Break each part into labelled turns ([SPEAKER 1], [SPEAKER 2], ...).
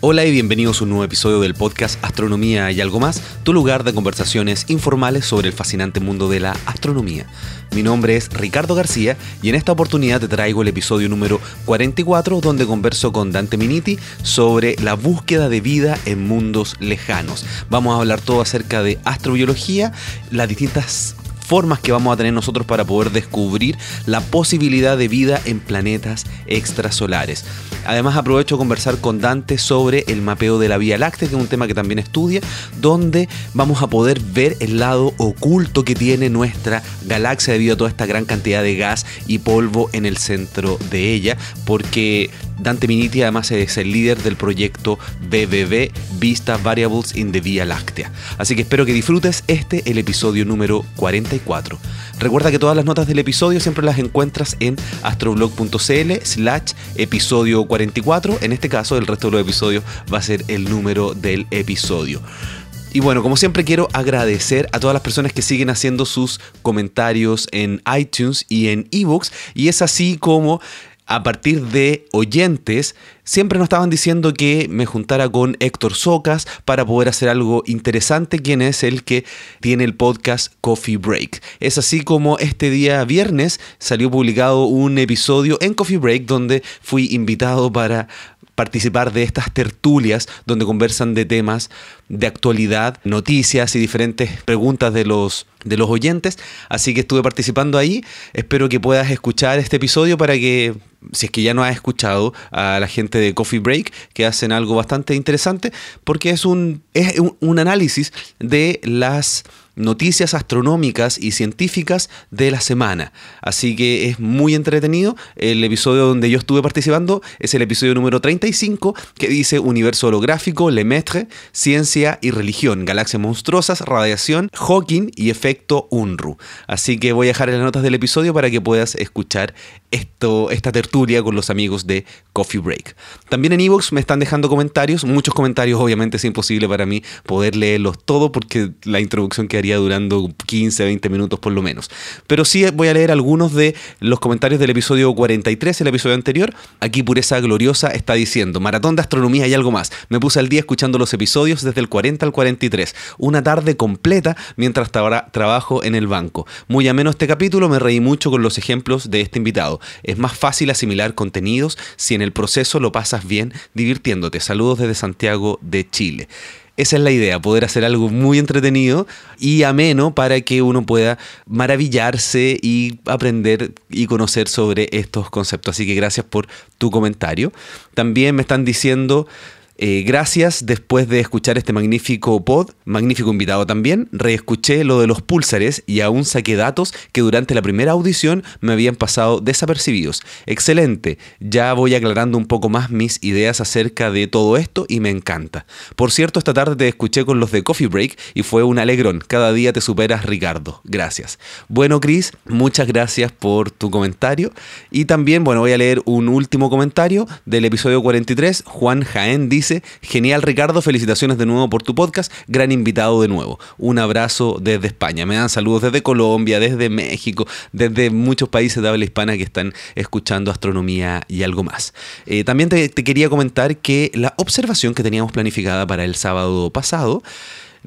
[SPEAKER 1] Hola y bienvenidos a un nuevo episodio del podcast Astronomía y algo más, tu lugar de conversaciones informales sobre el fascinante mundo de la astronomía. Mi nombre es Ricardo García y en esta oportunidad te traigo el episodio número 44 donde converso con Dante Miniti sobre la búsqueda de vida en mundos lejanos. Vamos a hablar todo acerca de astrobiología, las distintas formas que vamos a tener nosotros para poder descubrir la posibilidad de vida en planetas extrasolares. Además aprovecho a conversar con Dante sobre el mapeo de la Vía Láctea, que es un tema que también estudia, donde vamos a poder ver el lado oculto que tiene nuestra galaxia debido a toda esta gran cantidad de gas y polvo en el centro de ella, porque Dante Miniti además es el líder del proyecto BBB Vista Variables in the Vía Láctea. Así que espero que disfrutes este, el episodio número 44. Recuerda que todas las notas del episodio siempre las encuentras en astroblog.cl slash episodio 44. En este caso, el resto de los episodios va a ser el número del episodio. Y bueno, como siempre quiero agradecer a todas las personas que siguen haciendo sus comentarios en iTunes y en ebooks. Y es así como a partir de oyentes, siempre nos estaban diciendo que me juntara con Héctor Socas para poder hacer algo interesante, quien es el que tiene el podcast Coffee Break. Es así como este día viernes salió publicado un episodio en Coffee Break donde fui invitado para participar de estas tertulias donde conversan de temas de actualidad, noticias y diferentes preguntas de los, de los oyentes. Así que estuve participando ahí. Espero que puedas escuchar este episodio para que, si es que ya no has escuchado a la gente de Coffee Break, que hacen algo bastante interesante, porque es un, es un análisis de las noticias astronómicas y científicas de la semana. Así que es muy entretenido. El episodio donde yo estuve participando es el episodio número 35 que dice Universo holográfico, Lemaitre, Ciencia y Religión, Galaxias monstruosas, Radiación, Hawking y Efecto UNRU. Así que voy a dejar en las notas del episodio para que puedas escuchar esto, esta tertulia con los amigos de Coffee Break. También en Evox me están dejando comentarios, muchos comentarios, obviamente es imposible para mí poder leerlos todos porque la introducción quedaría durando 15, 20 minutos por lo menos. Pero sí voy a leer algunos de los comentarios del episodio 43, el episodio anterior. Aquí Pureza Gloriosa está diciendo, Maratón de Astronomía y algo más. Me puse al día escuchando los episodios desde el 40 al 43. Una tarde completa mientras trabajo en el banco. Muy ameno este capítulo, me reí mucho con los ejemplos de este invitado. Es más fácil asimilar contenidos si en el proceso lo pasas bien divirtiéndote. Saludos desde Santiago de Chile. Esa es la idea, poder hacer algo muy entretenido y ameno para que uno pueda maravillarse y aprender y conocer sobre estos conceptos. Así que gracias por tu comentario. También me están diciendo eh, gracias, después de escuchar este magnífico pod, magnífico invitado también, reescuché lo de los púlsares y aún saqué datos que durante la primera audición me habían pasado desapercibidos. Excelente, ya voy aclarando un poco más mis ideas acerca de todo esto y me encanta. Por cierto, esta tarde te escuché con los de Coffee Break y fue un alegrón. Cada día te superas, Ricardo. Gracias. Bueno, Chris, muchas gracias por tu comentario. Y también, bueno, voy a leer un último comentario del episodio 43. Juan Jaén dice, genial Ricardo, felicitaciones de nuevo por tu podcast, gran invitado de nuevo. Un abrazo desde España. Me dan saludos desde Colombia, desde México, desde muchos países de habla hispana que están escuchando astronomía y algo más. Eh, también te quería comentar que la observación que teníamos planificada para el sábado pasado,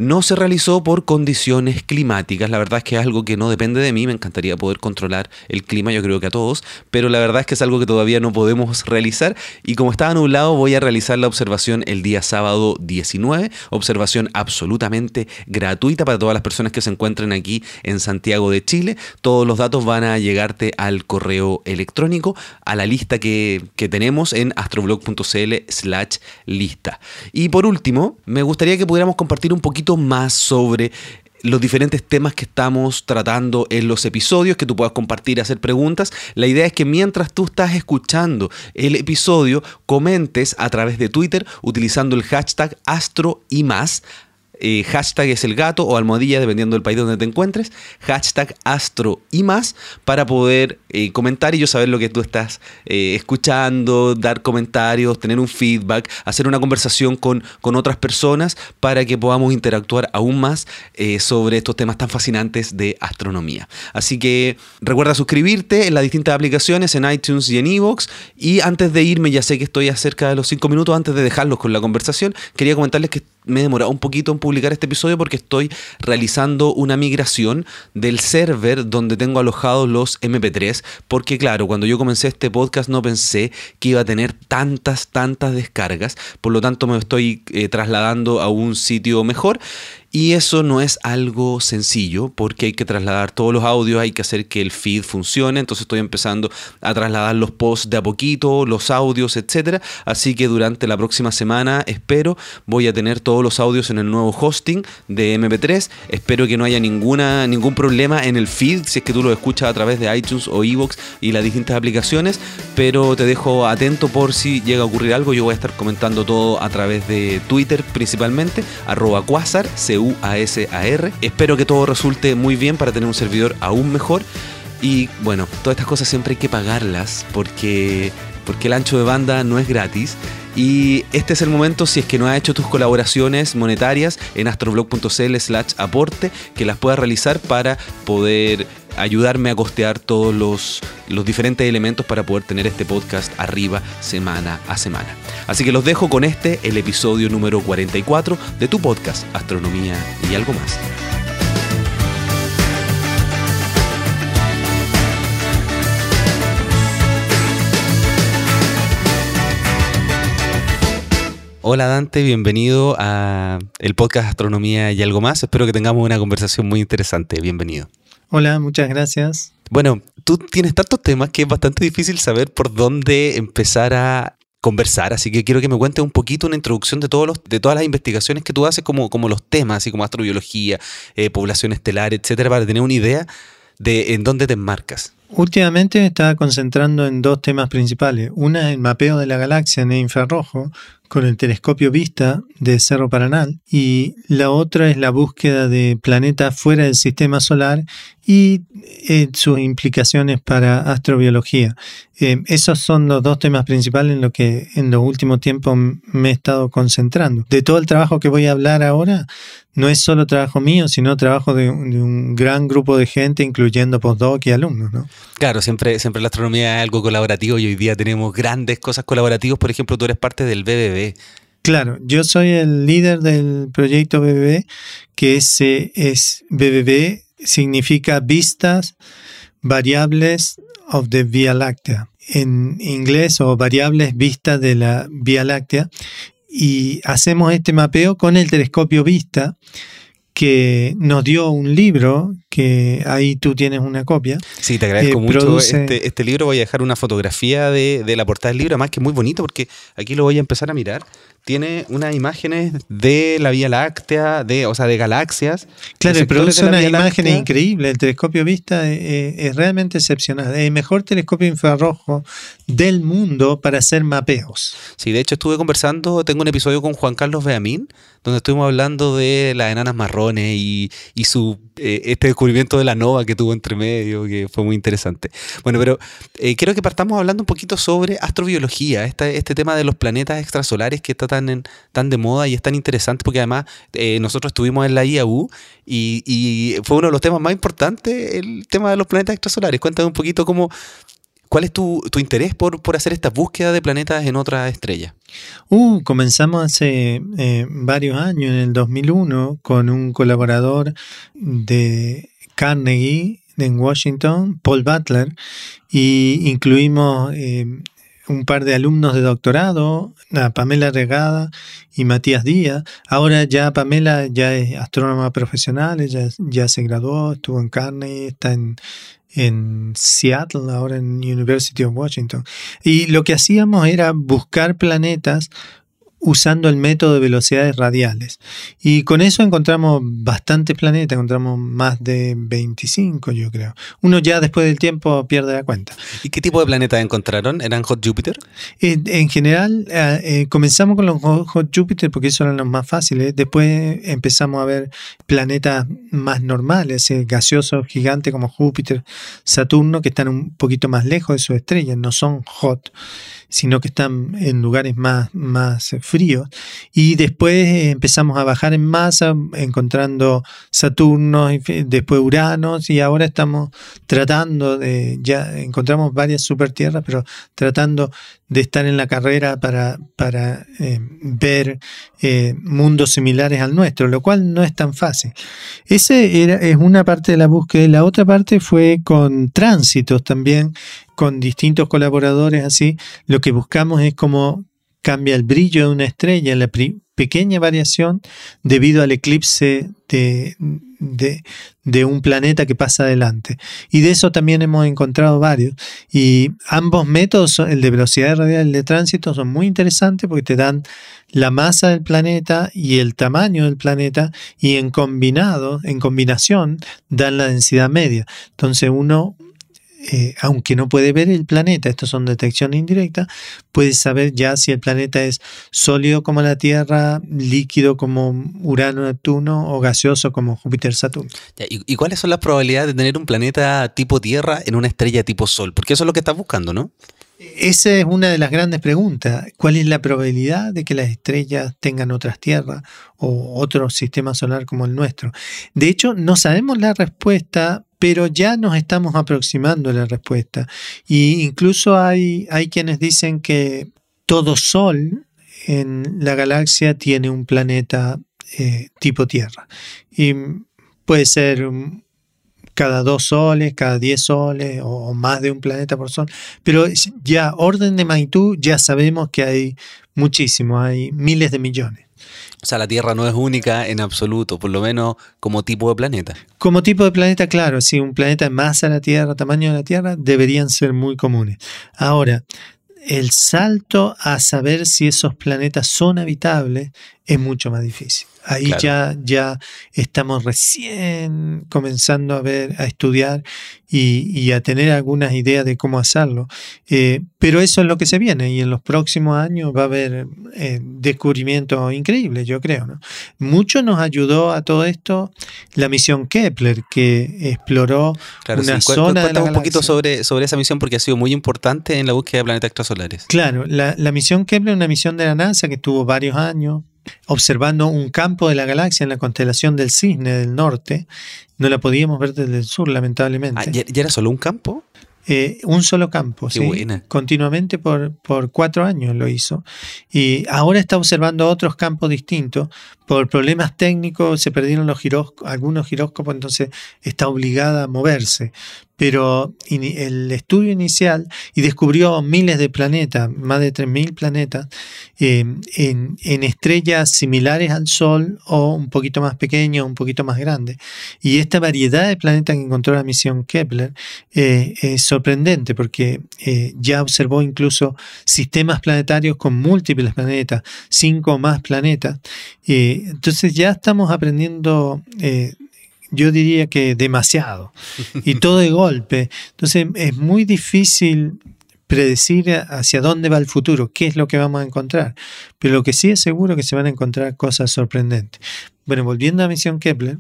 [SPEAKER 1] no se realizó por condiciones climáticas. La verdad es que es algo que no depende de mí. Me encantaría poder controlar el clima, yo creo que a todos. Pero la verdad es que es algo que todavía no podemos realizar. Y como estaba nublado, voy a realizar la observación el día sábado 19. Observación absolutamente gratuita para todas las personas que se encuentren aquí en Santiago de Chile. Todos los datos van a llegarte al correo electrónico, a la lista que, que tenemos en astroblog.cl slash lista. Y por último, me gustaría que pudiéramos compartir un poquito más sobre los diferentes temas que estamos tratando en los episodios, que tú puedas compartir, hacer preguntas. La idea es que mientras tú estás escuchando el episodio, comentes a través de Twitter utilizando el hashtag Astro y más eh, hashtag es el gato o almohadilla, dependiendo del país donde te encuentres, hashtag astro y más para poder eh, comentar y yo saber lo que tú estás eh, escuchando, dar comentarios, tener un feedback, hacer una conversación con, con otras personas para que podamos interactuar aún más sobre estos temas tan fascinantes de astronomía. Así que recuerda suscribirte en las distintas aplicaciones, en iTunes y en Evox. Y antes de irme, ya sé que estoy a cerca de los cinco minutos antes de dejarlos con la conversación, quería comentarles que me he demorado un poquito en publicar este episodio porque estoy realizando una migración del server donde tengo alojados los MP3. Porque claro, cuando yo comencé este podcast no pensé que iba a tener tantas, tantas descargas. Por lo tanto me estoy eh, trasladando a un sitio mejor. Y eso no es algo sencillo porque hay que trasladar todos los audios, hay que hacer que el feed funcione. Entonces estoy empezando a trasladar los posts de a poquito, los audios, etc. Así que durante la próxima semana espero voy a tener todos los audios en el nuevo hosting de MP3. Espero que no haya ninguna, ningún problema en el feed si es que tú lo escuchas a través de iTunes o Evox y las distintas aplicaciones. Pero te dejo atento por si llega a ocurrir algo. Yo voy a estar comentando todo a través de Twitter principalmente, arroba quasar, UASAR. Espero que todo resulte muy bien para tener un servidor aún mejor. Y bueno, todas estas cosas siempre hay que pagarlas porque, porque el ancho de banda no es gratis. Y este es el momento, si es que no has hecho tus colaboraciones monetarias en astroblog.cl slash aporte, que las puedas realizar para poder ayudarme a costear todos los, los diferentes elementos para poder tener este podcast arriba semana a semana. Así que los dejo con este, el episodio número 44 de tu podcast Astronomía y algo más. Hola Dante, bienvenido a el podcast Astronomía y algo más. Espero que tengamos una conversación muy interesante. Bienvenido.
[SPEAKER 2] Hola, muchas gracias.
[SPEAKER 1] Bueno, tú tienes tantos temas que es bastante difícil saber por dónde empezar a conversar, así que quiero que me cuentes un poquito una introducción de, todos los, de todas las investigaciones que tú haces, como, como los temas, así como astrobiología, eh, población estelar, etcétera, para tener una idea de en dónde te enmarcas.
[SPEAKER 2] Últimamente me estaba concentrando en dos temas principales. Una, el mapeo de la galaxia en infrarrojo, con el telescopio Vista de Cerro Paranal y la otra es la búsqueda de planetas fuera del sistema solar y eh, sus implicaciones para astrobiología. Eh, esos son los dos temas principales en los que en los últimos tiempos me he estado concentrando. De todo el trabajo que voy a hablar ahora, no es solo trabajo mío, sino trabajo de, un gran grupo de gente, incluyendo postdoc y alumnos. ¿no?
[SPEAKER 1] Claro, siempre, siempre la astronomía es algo colaborativo y hoy día tenemos grandes cosas colaborativas. Por ejemplo, tú eres parte del BBB
[SPEAKER 2] Claro, yo soy el líder del proyecto BBB, que es, es BBB significa vistas variables of the Vía Láctea. En inglés o variables vistas de la Vía Láctea. Y hacemos este mapeo con el telescopio Vista que nos dio un libro, que ahí tú tienes una copia.
[SPEAKER 1] Sí, te agradezco mucho este, este, libro. Voy a dejar una fotografía de, de, la portada del libro, además que es muy bonito porque aquí lo voy a empezar a mirar tiene unas imágenes de la Vía Láctea, de, o sea, de galaxias.
[SPEAKER 2] Claro, produce unas imágenes increíbles. El telescopio Vista eh, eh, es, realmente excepcional. Es el mejor telescopio infrarrojo del mundo para hacer mapeos.
[SPEAKER 1] Sí, de hecho estuve conversando, tengo un episodio con Juan Carlos Beamín, donde estuvimos hablando de las enanas marrones y, y su eh, este descubrimiento de la nova que tuvo entre medio, que fue muy interesante. Bueno, pero quiero que partamos hablando un poquito sobre astrobiología, este, este tema de los planetas extrasolares que está tan, tan de moda y es tan interesante porque además eh, nosotros estuvimos en la IAU y, fue uno de los temas más importantes el tema de los planetas extrasolares. Cuéntame un poquito cómo, ¿Cuál es tu, interés por, por, hacer esta búsqueda de planetas en otras estrellas?
[SPEAKER 2] Uh, comenzamos hace eh, varios años, en el 2001, con un colaborador de Carnegie en Washington, Paul Butler, y incluimos eh, un par de alumnos de doctorado, Pamela Regada y Matías Díaz. Ahora ya Pamela ya es astrónoma profesional, ella ya se graduó, estuvo en Carnegie, está en, en Seattle, ahora en University of Washington. Y lo que hacíamos era buscar planetas usando el método de velocidades radiales. Y con eso encontramos bastantes planetas, encontramos más de 25 yo creo. Uno ya después del tiempo pierde la cuenta.
[SPEAKER 1] ¿Y qué tipo de planetas encontraron? ¿Eran Hot Júpiter?
[SPEAKER 2] En, en general eh, eh, comenzamos con los Hot Júpiter porque esos eran los más fáciles. Después empezamos a ver planetas más normales, eh, gaseosos gigantes como Júpiter, Saturno, que están un poquito más lejos de sus estrellas, no son hot sino que están en lugares más, más fríos. Y después empezamos a bajar en masa, encontrando Saturno, después Uranos, y ahora estamos tratando de, ya encontramos varias super tierras, pero tratando de estar en la carrera para, para eh, ver eh, mundos similares al nuestro, lo cual no es tan fácil. Esa es una parte de la búsqueda. La otra parte fue con tránsitos también, con distintos colaboradores así. Lo que buscamos es cómo cambia el brillo de una estrella, la pequeña variación debido al eclipse de, de, un planeta que pasa adelante. Y de eso también hemos encontrado varios. Y ambos métodos, el de velocidad radial y el de tránsito, son muy interesantes porque te dan la masa del planeta y el tamaño del planeta y en combinado, en combinación, dan la densidad media. Entonces uno eh, aunque no puede ver el planeta, estos son detección indirecta, puede saber ya si el planeta es sólido como la Tierra, líquido como Urano, Neptuno o gaseoso como Júpiter, Saturno.
[SPEAKER 1] ¿y, cuáles son las probabilidades de tener un planeta tipo Tierra en una estrella tipo Sol? Porque eso es lo que estás buscando, ¿no?
[SPEAKER 2] Esa es una de las grandes preguntas. ¿Cuál es la probabilidad de que las estrellas tengan otras tierras o otro sistema solar como el nuestro? De hecho, no sabemos la respuesta pero ya nos estamos aproximando a la respuesta. Y incluso hay, hay quienes dicen que todo Sol en la galaxia tiene un planeta eh, tipo Tierra. Y puede ser cada dos soles, cada diez soles o más de un planeta por sol. Pero ya orden de magnitud ya sabemos que hay muchísimo, hay miles de millones.
[SPEAKER 1] O sea, la Tierra no es única en absoluto, por lo menos como tipo de planeta.
[SPEAKER 2] Como tipo de planeta, claro, si un planeta más a la Tierra, tamaño de la Tierra, deberían ser muy comunes. Ahora, el salto a saber si esos planetas son habitables es mucho más difícil. Ahí ya, ya estamos recién comenzando a ver, a estudiar y, a tener algunas ideas de cómo hacerlo. Eh, pero eso es lo que se viene y en los próximos años va a haber eh, descubrimientos increíbles, yo creo. ¿no? Mucho nos ayudó a todo esto la misión Kepler, que exploró una zona.
[SPEAKER 1] Cuéntame un poquito sobre, sobre esa misión porque ha sido muy importante en la búsqueda de planetas extrasolares.
[SPEAKER 2] Claro, la, la misión Kepler es una misión de la NASA que estuvo varios años observando un campo de la galaxia en la constelación del Cisne del norte. No la podíamos ver desde el sur, lamentablemente.
[SPEAKER 1] Ah, ¿Ya era solo un campo?
[SPEAKER 2] Eh, un solo campo, sí, continuamente por, por, cuatro años lo hizo. Y ahora está observando otros campos distintos. Por problemas técnicos se perdieron los algunos giróscopos, entonces está obligada a moverse pero el estudio inicial y descubrió miles de planetas, más de 3.000 planetas, eh, en, estrellas similares al Sol o un poquito más pequeños, un poquito más grandes. Y esta variedad de planetas que encontró la misión Kepler eh, es sorprendente porque eh, ya observó incluso sistemas planetarios con múltiples planetas, cinco o más planetas. Entonces ya estamos aprendiendo yo diría que demasiado, y todo de golpe. Entonces es muy difícil predecir hacia dónde va el futuro, qué es lo que vamos a encontrar. Pero lo que sí es seguro es que se van a encontrar cosas sorprendentes. Bueno, volviendo a Misión Kepler,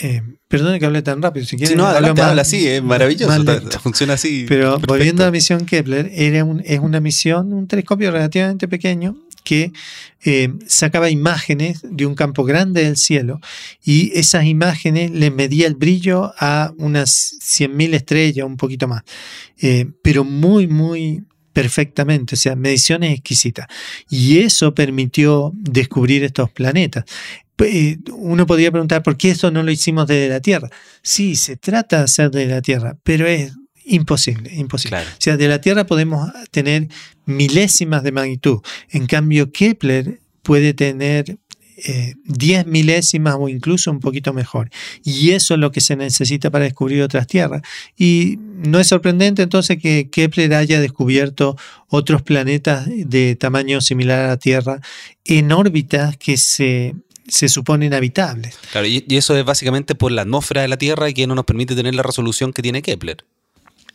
[SPEAKER 2] eh, perdone que hable tan rápido, si quieren.
[SPEAKER 1] no, habla así, es maravilloso, funciona así.
[SPEAKER 2] Pero volviendo a Misión Kepler, era es una misión, un telescopio relativamente pequeño que eh, sacaba imágenes de un campo grande del cielo y esas imágenes le medía el brillo a unas 100.000 estrellas, un poquito más, eh, pero muy, muy perfectamente, o sea, mediciones exquisitas. Y eso permitió descubrir estos planetas. Eh, uno podría preguntar por qué eso no lo hicimos desde la Tierra. Sí, se trata de hacer desde la Tierra, pero es Imposible, imposible. O sea, de la Tierra podemos tener milésimas de magnitud. En cambio, Kepler puede tener 10 milésimas o incluso un poquito mejor. Y eso es lo que se necesita para descubrir otras tierras. Y no es sorprendente entonces que Kepler haya descubierto otros planetas de tamaño similar a la Tierra en órbitas que se se suponen habitables.
[SPEAKER 1] Claro, y, eso es básicamente por la atmósfera de la Tierra y que no nos permite tener la resolución que tiene Kepler.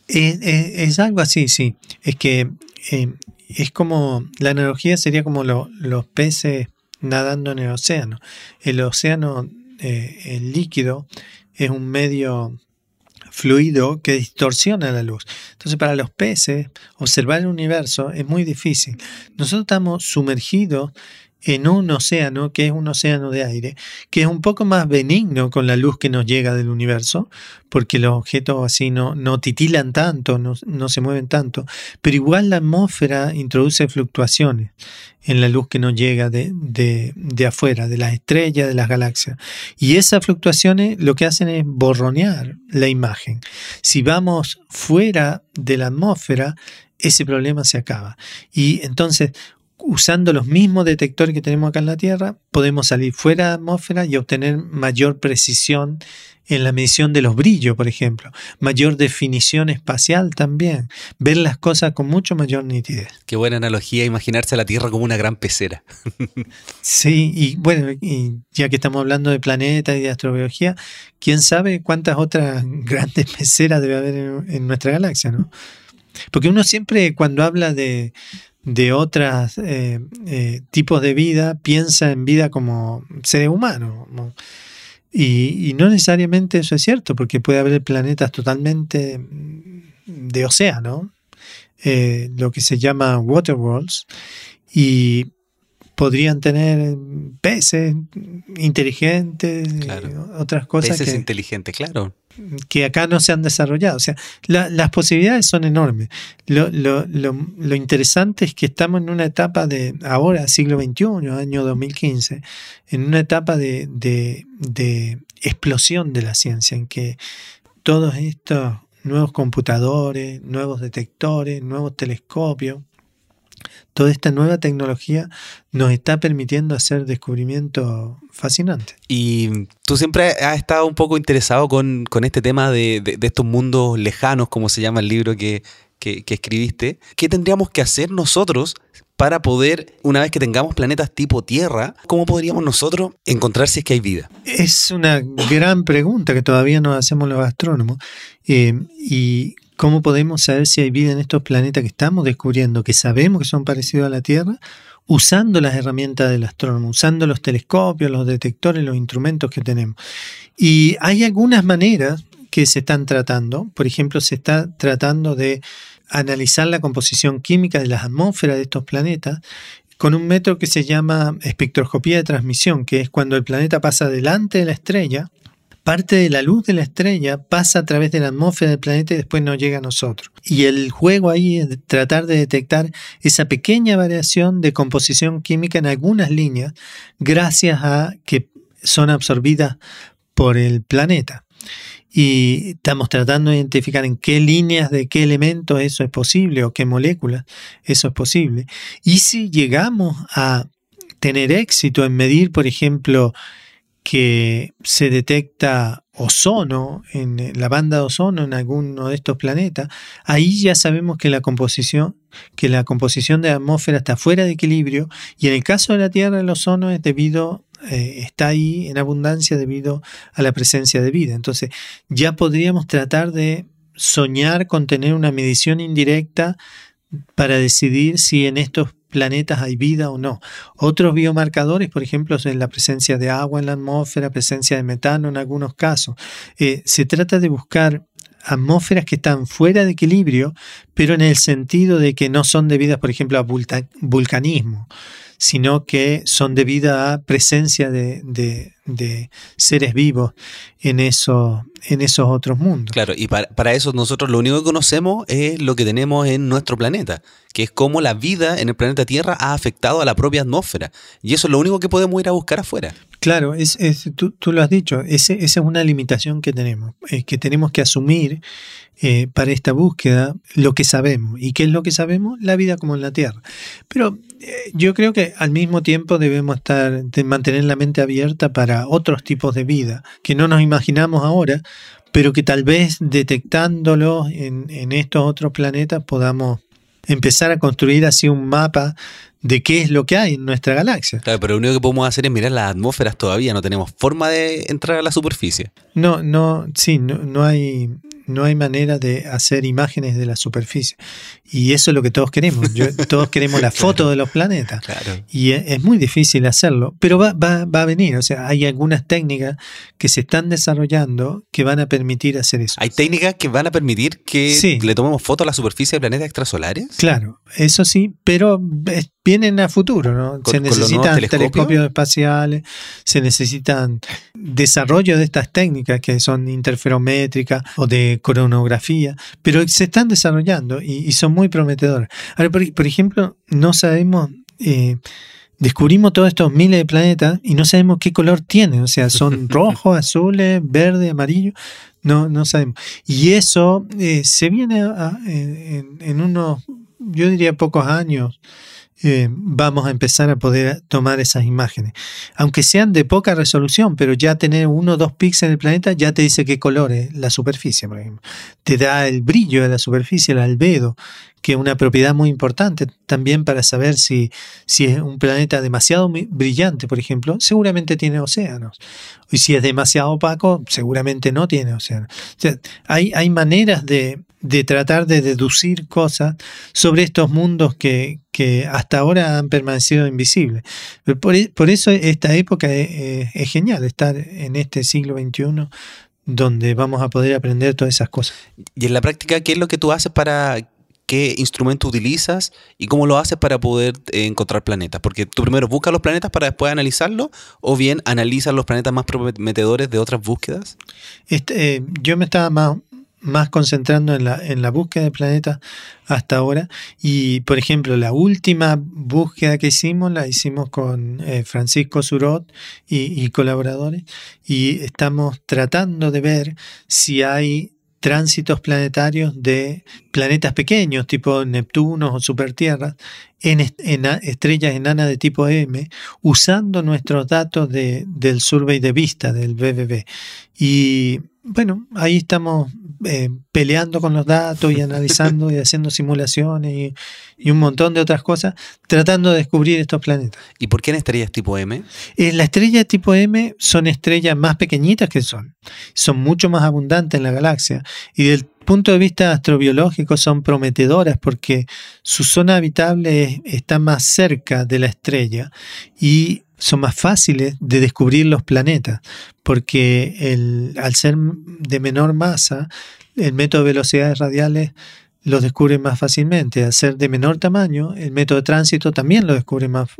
[SPEAKER 2] Es, algo así, sí. Es que eh, es como, la analogía sería como los peces nadando en el océano. El océano, eh, el líquido, es un medio fluido que distorsiona la luz. Entonces, para los peces, observar el universo es muy difícil. Nosotros estamos sumergidos en un océano que es un océano de aire, que es un poco más benigno con la luz que nos llega del universo, porque los objetos así no, no titilan tanto, no, se mueven tanto, pero igual la atmósfera introduce fluctuaciones en la luz que nos llega de, de, afuera, de las estrellas, de las galaxias. Y esas fluctuaciones lo que hacen es borronear la imagen. Si vamos fuera de la atmósfera, ese problema se acaba. Y entonces usando los mismos detectores que tenemos acá en la Tierra, podemos salir fuera de la atmósfera y obtener mayor precisión en la medición de los brillos, por ejemplo, mayor definición espacial también, ver las cosas con mucho mayor nitidez.
[SPEAKER 1] Qué buena analogía imaginarse a la Tierra como una gran pecera.
[SPEAKER 2] sí, y bueno, y ya que estamos hablando de planetas y de astrobiología, quién sabe cuántas otras grandes peceras debe haber en, nuestra galaxia, ¿no? Porque uno siempre cuando habla de, de otros eh, eh, tipos de vida piensa en vida como ser humano. Y, no necesariamente eso es cierto, porque puede haber planetas totalmente de océano, eh, lo que se llama water worlds, y podrían tener peces inteligentes, otras cosas.
[SPEAKER 1] Peces inteligentes, claro
[SPEAKER 2] que acá no se han desarrollado. O sea, las posibilidades son enormes. Lo, interesante es que estamos en una etapa de, ahora, siglo XXI, año 2015, en una etapa de, de explosión de la ciencia, en que todos estos nuevos computadores, nuevos detectores, nuevos telescopios, toda esta nueva tecnología nos está permitiendo hacer descubrimientos fascinantes.
[SPEAKER 1] Y tú siempre has estado un poco interesado con, este tema de, estos mundos lejanos, como se llama el libro que, que, escribiste. ¿Qué tendríamos que hacer nosotros para poder, una vez que tengamos planetas tipo Tierra, cómo podríamos nosotros encontrar si es que hay vida?
[SPEAKER 2] Es una gran pregunta que todavía nos hacemos los astrónomos. Eh, y ¿Cómo podemos saber si hay vida en estos planetas que estamos descubriendo, que sabemos que son parecidos a la Tierra, usando las herramientas del astrónomo, usando los telescopios, los detectores, los instrumentos que tenemos? Y hay algunas maneras que se están tratando. Por ejemplo, se está tratando de analizar la composición química de las atmósferas de estos planetas con un método que se llama espectroscopía de transmisión, que es cuando el planeta pasa delante de la estrella parte de la luz de la estrella pasa a través de la atmósfera del planeta y después no llega a nosotros. Y el juego ahí es tratar de detectar esa pequeña variación de composición química en algunas líneas gracias a que son absorbidas por el planeta. Y estamos tratando de identificar en qué líneas de qué elementos eso es posible o qué moléculas eso es posible. Y si llegamos a tener éxito en medir, por ejemplo, que se detecta ozono en la banda de ozono en alguno de estos planetas, ahí ya sabemos que la composición que la composición de la atmósfera está fuera de equilibrio y en el caso de la Tierra el ozono es debido eh, está ahí en abundancia debido a la presencia de vida. Entonces, ya podríamos tratar de soñar con tener una medición indirecta para decidir si en estos planetas hay vida o no. Otros biomarcadores, por ejemplo, son la presencia de agua en la atmósfera, presencia de metano en algunos casos. Eh, se trata de buscar atmósferas que están fuera de equilibrio, pero en el sentido de que no son debidas, por ejemplo, a vulcanismo, sino que son debidas a presencia de, de seres vivos en, eso, en esos otros mundos.
[SPEAKER 1] Claro, y para, para, eso nosotros lo único que conocemos es lo que tenemos en nuestro planeta, que es cómo la vida en el planeta Tierra ha afectado a la propia atmósfera. Y eso es lo único que podemos ir a buscar afuera.
[SPEAKER 2] Claro, es, es tú, tú, lo has dicho, ese, esa es una limitación que tenemos, es que tenemos que asumir eh, para esta búsqueda lo que sabemos. ¿Y qué es lo que sabemos? La vida como en la Tierra. Pero yo creo que al mismo tiempo debemos estar, de mantener la mente abierta para otros tipos de vida que no nos imaginamos ahora, pero que tal vez detectándolo en, en estos otros planetas podamos empezar a construir así un mapa de qué es lo que hay en nuestra galaxia.
[SPEAKER 1] Claro, pero lo único que podemos hacer es mirar las atmósferas todavía, no tenemos forma de entrar a la superficie.
[SPEAKER 2] No, no, sí, no, no hay no hay manera de hacer imágenes de la superficie. Y eso es lo que todos queremos. todos queremos la foto de los planetas. Y es, muy difícil hacerlo, pero va, va, va, a venir. O sea, hay algunas técnicas que se están desarrollando que van a permitir hacer eso.
[SPEAKER 1] ¿Hay técnicas que van a permitir que le tomemos foto a la superficie de planetas extrasolares?
[SPEAKER 2] Claro, eso sí, pero vienen a futuro, ¿no? se necesitan telescopios? espaciales, se necesitan desarrollo de estas técnicas que son interferométricas o de coronografía, pero se están desarrollando y, son muy prometedoras. Ahora, por, ejemplo, no sabemos... Eh, descubrimos todos estos miles de planetas y no sabemos qué color tienen, o sea, son rojos, azules, verde, amarillo, no, no sabemos. Y eso eh, se viene en, en, unos, yo diría pocos años, eh, vamos a empezar a poder tomar esas imágenes. Aunque sean de poca resolución, pero ya tener uno o dos píxeles del planeta ya te dice qué color es la superficie, por ejemplo. Te da el brillo de la superficie, el albedo, que es una propiedad muy importante también para saber si, si es un planeta demasiado brillante, por ejemplo, seguramente tiene océanos. Y si es demasiado opaco, seguramente no tiene océanos. hay, hay maneras de, de tratar de deducir cosas sobre estos mundos que, que hasta ahora han permanecido invisibles. Por, e, por eso esta época es, es, genial, estar en este siglo XXI donde vamos a poder aprender todas esas cosas.
[SPEAKER 1] Y en la práctica, ¿qué es lo que tú haces para qué instrumento utilizas y cómo lo haces para poder encontrar planetas. Porque tú primero buscas los planetas para después analizarlos o bien analizas los planetas más prometedores de otras búsquedas.
[SPEAKER 2] Este, eh, yo me estaba más, más concentrando en la, en la búsqueda de planetas hasta ahora. Y, por ejemplo, la última búsqueda que hicimos la hicimos con eh, Francisco Surot y, colaboradores. Y estamos tratando de ver si hay tránsitos planetarios de planetas pequeños, tipo Neptuno o supertierras, en, estrellas enanas de tipo M, usando nuestros datos de, del survey de vista del BBB. Y bueno, ahí estamos eh, peleando con los datos y analizando y haciendo simulaciones y, un montón de otras cosas, tratando de descubrir estos planetas.
[SPEAKER 1] ¿Y por qué en estrellas tipo M?
[SPEAKER 2] Eh, las estrellas tipo M son estrellas más pequeñitas que Sol, son mucho más abundantes en la galaxia y del punto de vista astrobiológico son prometedoras porque su zona habitable está más cerca de la estrella y son más fáciles de descubrir los planetas, porque el, al ser de menor masa, el método de velocidades radiales los descubre más fácilmente. Al ser de menor tamaño, el método de tránsito también lo descubre más,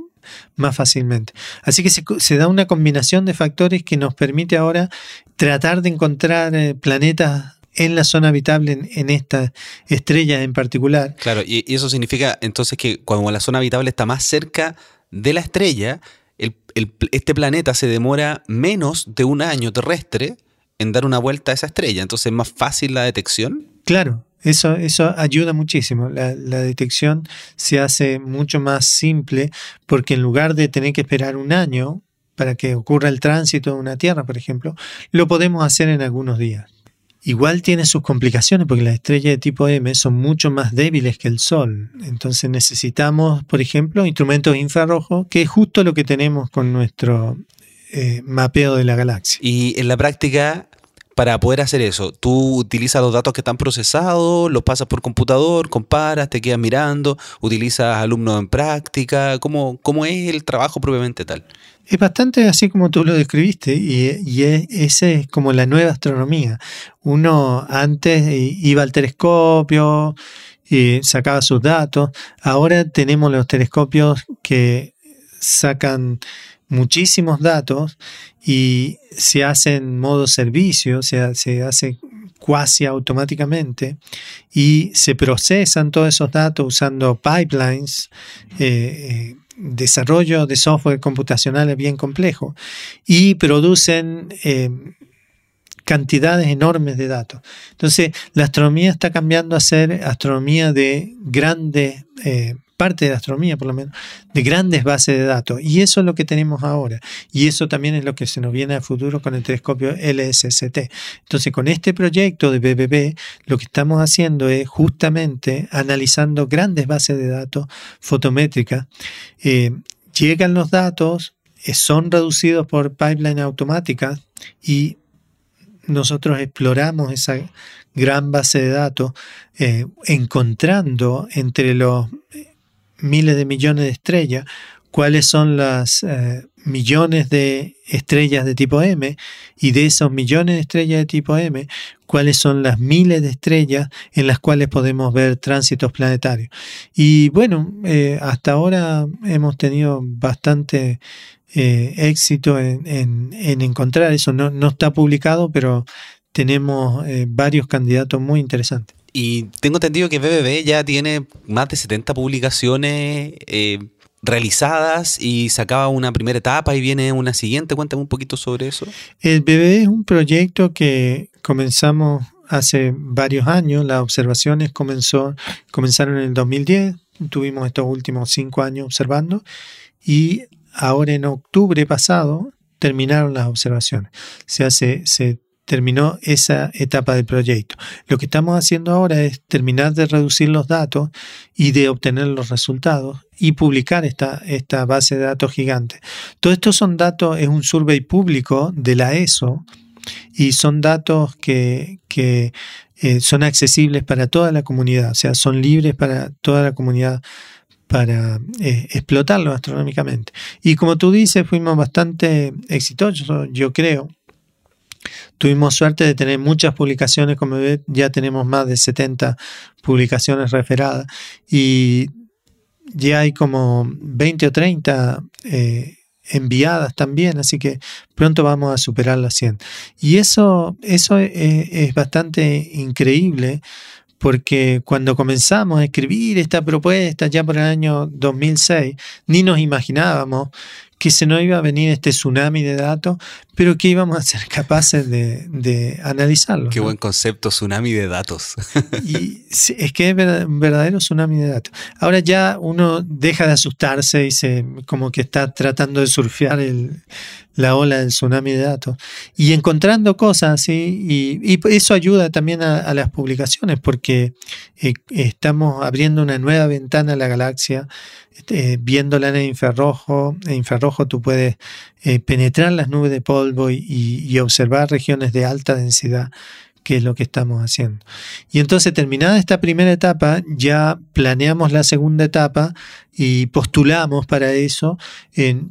[SPEAKER 2] más fácilmente. Así que se, da una combinación de factores que nos permite ahora tratar de encontrar eh, planetas en la zona habitable en, esta estrella en particular.
[SPEAKER 1] Claro, y eso significa entonces que cuando la zona habitable está más cerca de la estrella, este planeta se demora menos de un año terrestre en dar una vuelta a esa estrella, entonces es más fácil la detección.
[SPEAKER 2] Claro, eso, eso ayuda muchísimo. La, la, detección se hace mucho más simple porque en lugar de tener que esperar un año para que ocurra el tránsito de una Tierra, por ejemplo, lo podemos hacer en algunos días. Igual tiene sus complicaciones porque las estrellas de tipo M son mucho más débiles que el Sol. Entonces necesitamos, por ejemplo, instrumentos infrarrojos, que es justo lo que tenemos con nuestro eh, mapeo de la galaxia.
[SPEAKER 1] Y en la práctica, para poder hacer eso, tú utilizas los datos que están procesados, los pasas por computador, comparas, te quedas mirando, utilizas alumnos en práctica, ¿cómo, cómo es el trabajo propiamente tal?
[SPEAKER 2] Es bastante así como tú lo describiste y, y es como la nueva astronomía. Uno antes iba al telescopio y sacaba sus datos. Ahora tenemos los telescopios que sacan muchísimos datos y se hace en modo servicio, o sea, se hace cuasi automáticamente y se procesan todos esos datos usando pipelines, eh, eh, desarrollo de software computacional bien complejo y producen eh, cantidades enormes de datos. Entonces, la astronomía está cambiando a ser astronomía de grandes parte de la astronomía por lo menos, de grandes bases de datos. Y eso es lo que tenemos ahora. Y eso también es lo que se nos viene a futuro con el telescopio LSST. Entonces, con este proyecto de BBB, lo que estamos haciendo es justamente analizando grandes bases de datos fotométricas. Eh, llegan los datos, eh, son reducidos por pipeline automática y nosotros exploramos esa gran base de datos, eh, encontrando entre los miles de millones de estrellas, cuáles son las eh, millones de estrellas de tipo M y de esos millones de estrellas de tipo M, cuáles son las miles de estrellas en las cuales podemos ver tránsitos planetarios. Y bueno, eh, hasta ahora hemos tenido bastante eh, éxito en, encontrar eso. No, no, está publicado, pero tenemos varios candidatos muy interesantes.
[SPEAKER 1] Y tengo entendido que BBB ya tiene más de 70 publicaciones eh, realizadas y sacaba una primera etapa y viene una siguiente. Cuéntame un poquito sobre eso.
[SPEAKER 2] El BBB es un proyecto que comenzamos hace varios años. Las observaciones comenzó, comenzaron en el 2010. Tuvimos estos últimos cinco años observando y ahora en octubre pasado terminaron las observaciones. Se hace, se terminó esa etapa del proyecto. Lo que estamos haciendo ahora es terminar de reducir los datos y de obtener los resultados y publicar esta, esta base de datos gigante. Todo esto son datos, es un survey público de la ESO y son datos que, eh, son accesibles para toda la comunidad, o sea, son libres para toda la comunidad para eh, explotarlo astronómicamente. Y como tú dices, fuimos bastante exitosos, yo creo. Tuvimos suerte de tener muchas publicaciones, como ves, ya tenemos más de 70 publicaciones referadas y ya hay como 20 o 30 eh, enviadas también, así que pronto vamos a superar las 100. Y eso, eso es bastante increíble porque cuando comenzamos a escribir esta propuesta ya por el año 2006, ni nos imaginábamos que se nos iba a venir este tsunami de datos, pero que íbamos a ser capaces de, analizarlo.
[SPEAKER 1] Qué buen concepto, tsunami de datos.
[SPEAKER 2] y es que es un verdadero tsunami de datos. Ahora ya uno deja de asustarse y se como que está tratando de surfear el, la ola del tsunami de datos y encontrando cosas así y, eso ayuda también a, las publicaciones porque eh, estamos abriendo una nueva ventana a la galaxia eh, viéndola en infrarrojo en infrarrojo tú puedes eh, penetrar las nubes de polvo y observar regiones de alta densidad que es lo que estamos haciendo. Y entonces, terminada esta primera etapa, ya planeamos la segunda etapa y postulamos para eso.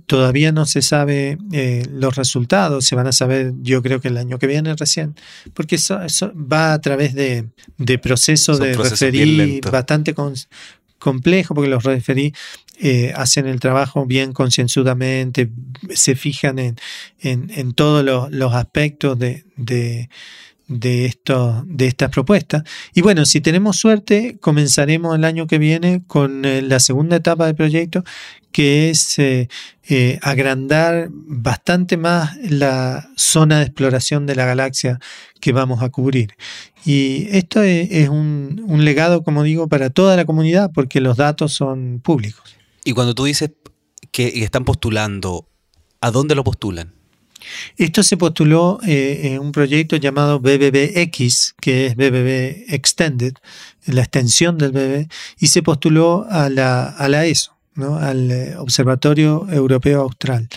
[SPEAKER 2] todavía no se sabe eh, los resultados, se van a saber yo creo que el año que viene recién, porque eso, va a través de, de procesos de referir bastante complejo, porque los referí eh, hacen el trabajo bien concienzudamente, se fijan en, en, todos los, aspectos de, esto, de estas propuestas. Y bueno, si tenemos suerte, comenzaremos el año que viene con eh, la segunda etapa del proyecto, que es eh, eh, agrandar bastante más la zona de exploración de la galaxia que vamos a cubrir. Y esto es, un, un legado, como digo, para toda la comunidad, porque los datos son públicos.
[SPEAKER 1] Y cuando tú dices que están postulando, ¿a dónde lo postulan?
[SPEAKER 2] Esto se postuló eh, en un proyecto llamado BBBX, que es BBB Extended, la extensión del BBB, y se postuló a la, a ESO, ¿no? al eh, Observatorio Europeo Austral.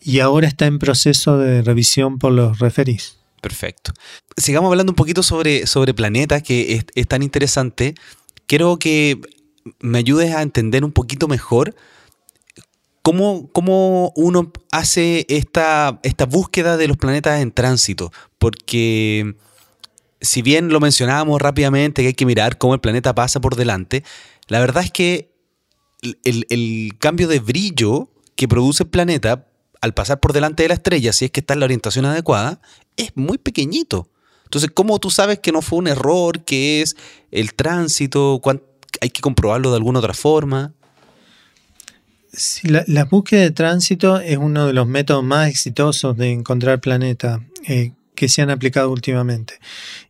[SPEAKER 2] Y ahora está en proceso de revisión por los referís.
[SPEAKER 1] Perfecto. Sigamos hablando un poquito sobre, sobre planetas, que es, es tan interesante. Quiero que me ayudes a entender un poquito mejor ¿Cómo, uno hace esta, esta búsqueda de los planetas en tránsito? Porque si bien lo mencionábamos rápidamente que hay que mirar cómo el planeta pasa por delante, la verdad es que el, cambio de brillo que produce el planeta al pasar por delante de la estrella, si es que está en la orientación adecuada, es muy pequeñito. Entonces, ¿cómo tú sabes que no fue un error, que es el tránsito? ¿Hay que comprobarlo de alguna otra forma?
[SPEAKER 2] La, búsqueda de tránsito es uno de los métodos más exitosos de encontrar planeta eh, que se han aplicado últimamente.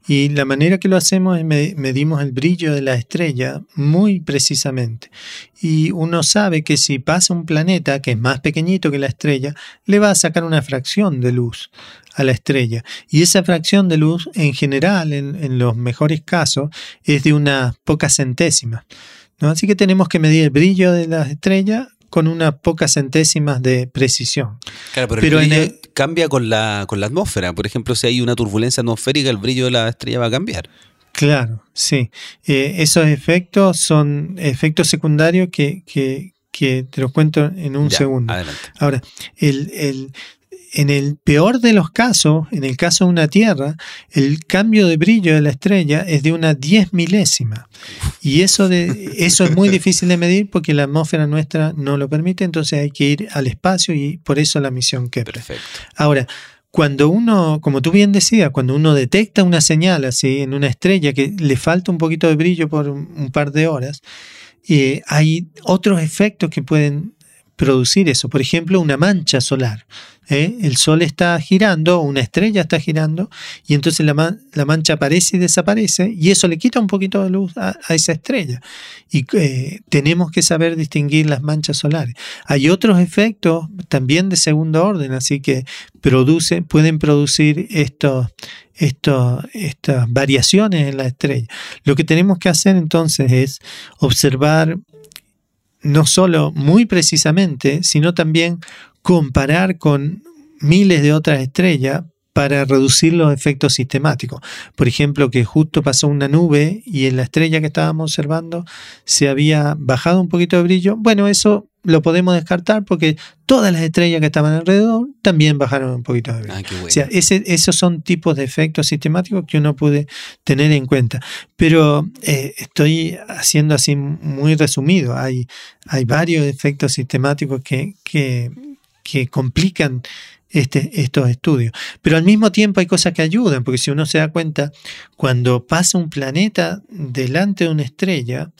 [SPEAKER 2] Y la manera que lo hacemos es medimos el brillo de la estrella muy precisamente. Y uno sabe que si pasa un planeta que es más pequeñito que la estrella, le va a sacar una fracción de luz a la estrella. Y esa fracción de luz, en general, en, los mejores casos, es de una poca centésima. ¿no? Así que tenemos que medir el brillo de la estrella con unas pocas centésimas de precisión.
[SPEAKER 1] Claro, pero, el brillo cambia con la, con la atmósfera. Por ejemplo, si hay una turbulencia atmosférica, el brillo de la estrella va a cambiar.
[SPEAKER 2] Claro, sí. Eh, esos efectos son efectos secundarios que, que, que te los cuento en un segundo.
[SPEAKER 1] Adelante.
[SPEAKER 2] Ahora, el, el, en el peor de los casos, en el caso de una Tierra, el cambio de brillo de la estrella es de una diez milésima. Y eso, de, eso es muy difícil de medir porque la atmósfera nuestra no lo permite, entonces hay que ir al espacio y por eso la misión Kepler.
[SPEAKER 1] Perfecto.
[SPEAKER 2] Ahora, cuando uno, como tú bien decías, cuando uno detecta una señal así en una estrella que le falta un poquito de brillo por un, par de horas, eh, hay otros efectos que pueden producir eso. Por ejemplo, una mancha solar. ¿eh? El Sol está girando, una estrella está girando, y entonces la, la, mancha aparece y desaparece, y eso le quita un poquito de luz a, esa estrella. Y eh, tenemos que saber distinguir las manchas solares. Hay otros efectos también de segundo orden, así que pueden producir estos, estos, estas variaciones en la estrella. Lo que tenemos que hacer entonces es observar no solo muy precisamente, sino también comparar con miles de otras estrellas para reducir los efectos sistemáticos. Por ejemplo, que justo pasó una nube y en la estrella que estábamos observando se había bajado un poquito de brillo. Bueno, eso lo podemos descartar porque todas las estrellas que estaban alrededor también bajaron un poquito de brillo.
[SPEAKER 1] Ah,
[SPEAKER 2] o sea, esos son tipos de efectos sistemáticos que uno puede tener en cuenta. Pero eh, estoy haciendo así muy resumido. Hay, hay varios efectos sistemáticos que, que, que complican este, estos estudios. Pero al mismo tiempo hay cosas que ayudan, porque si uno se da cuenta, cuando pasa un planeta delante de una estrella,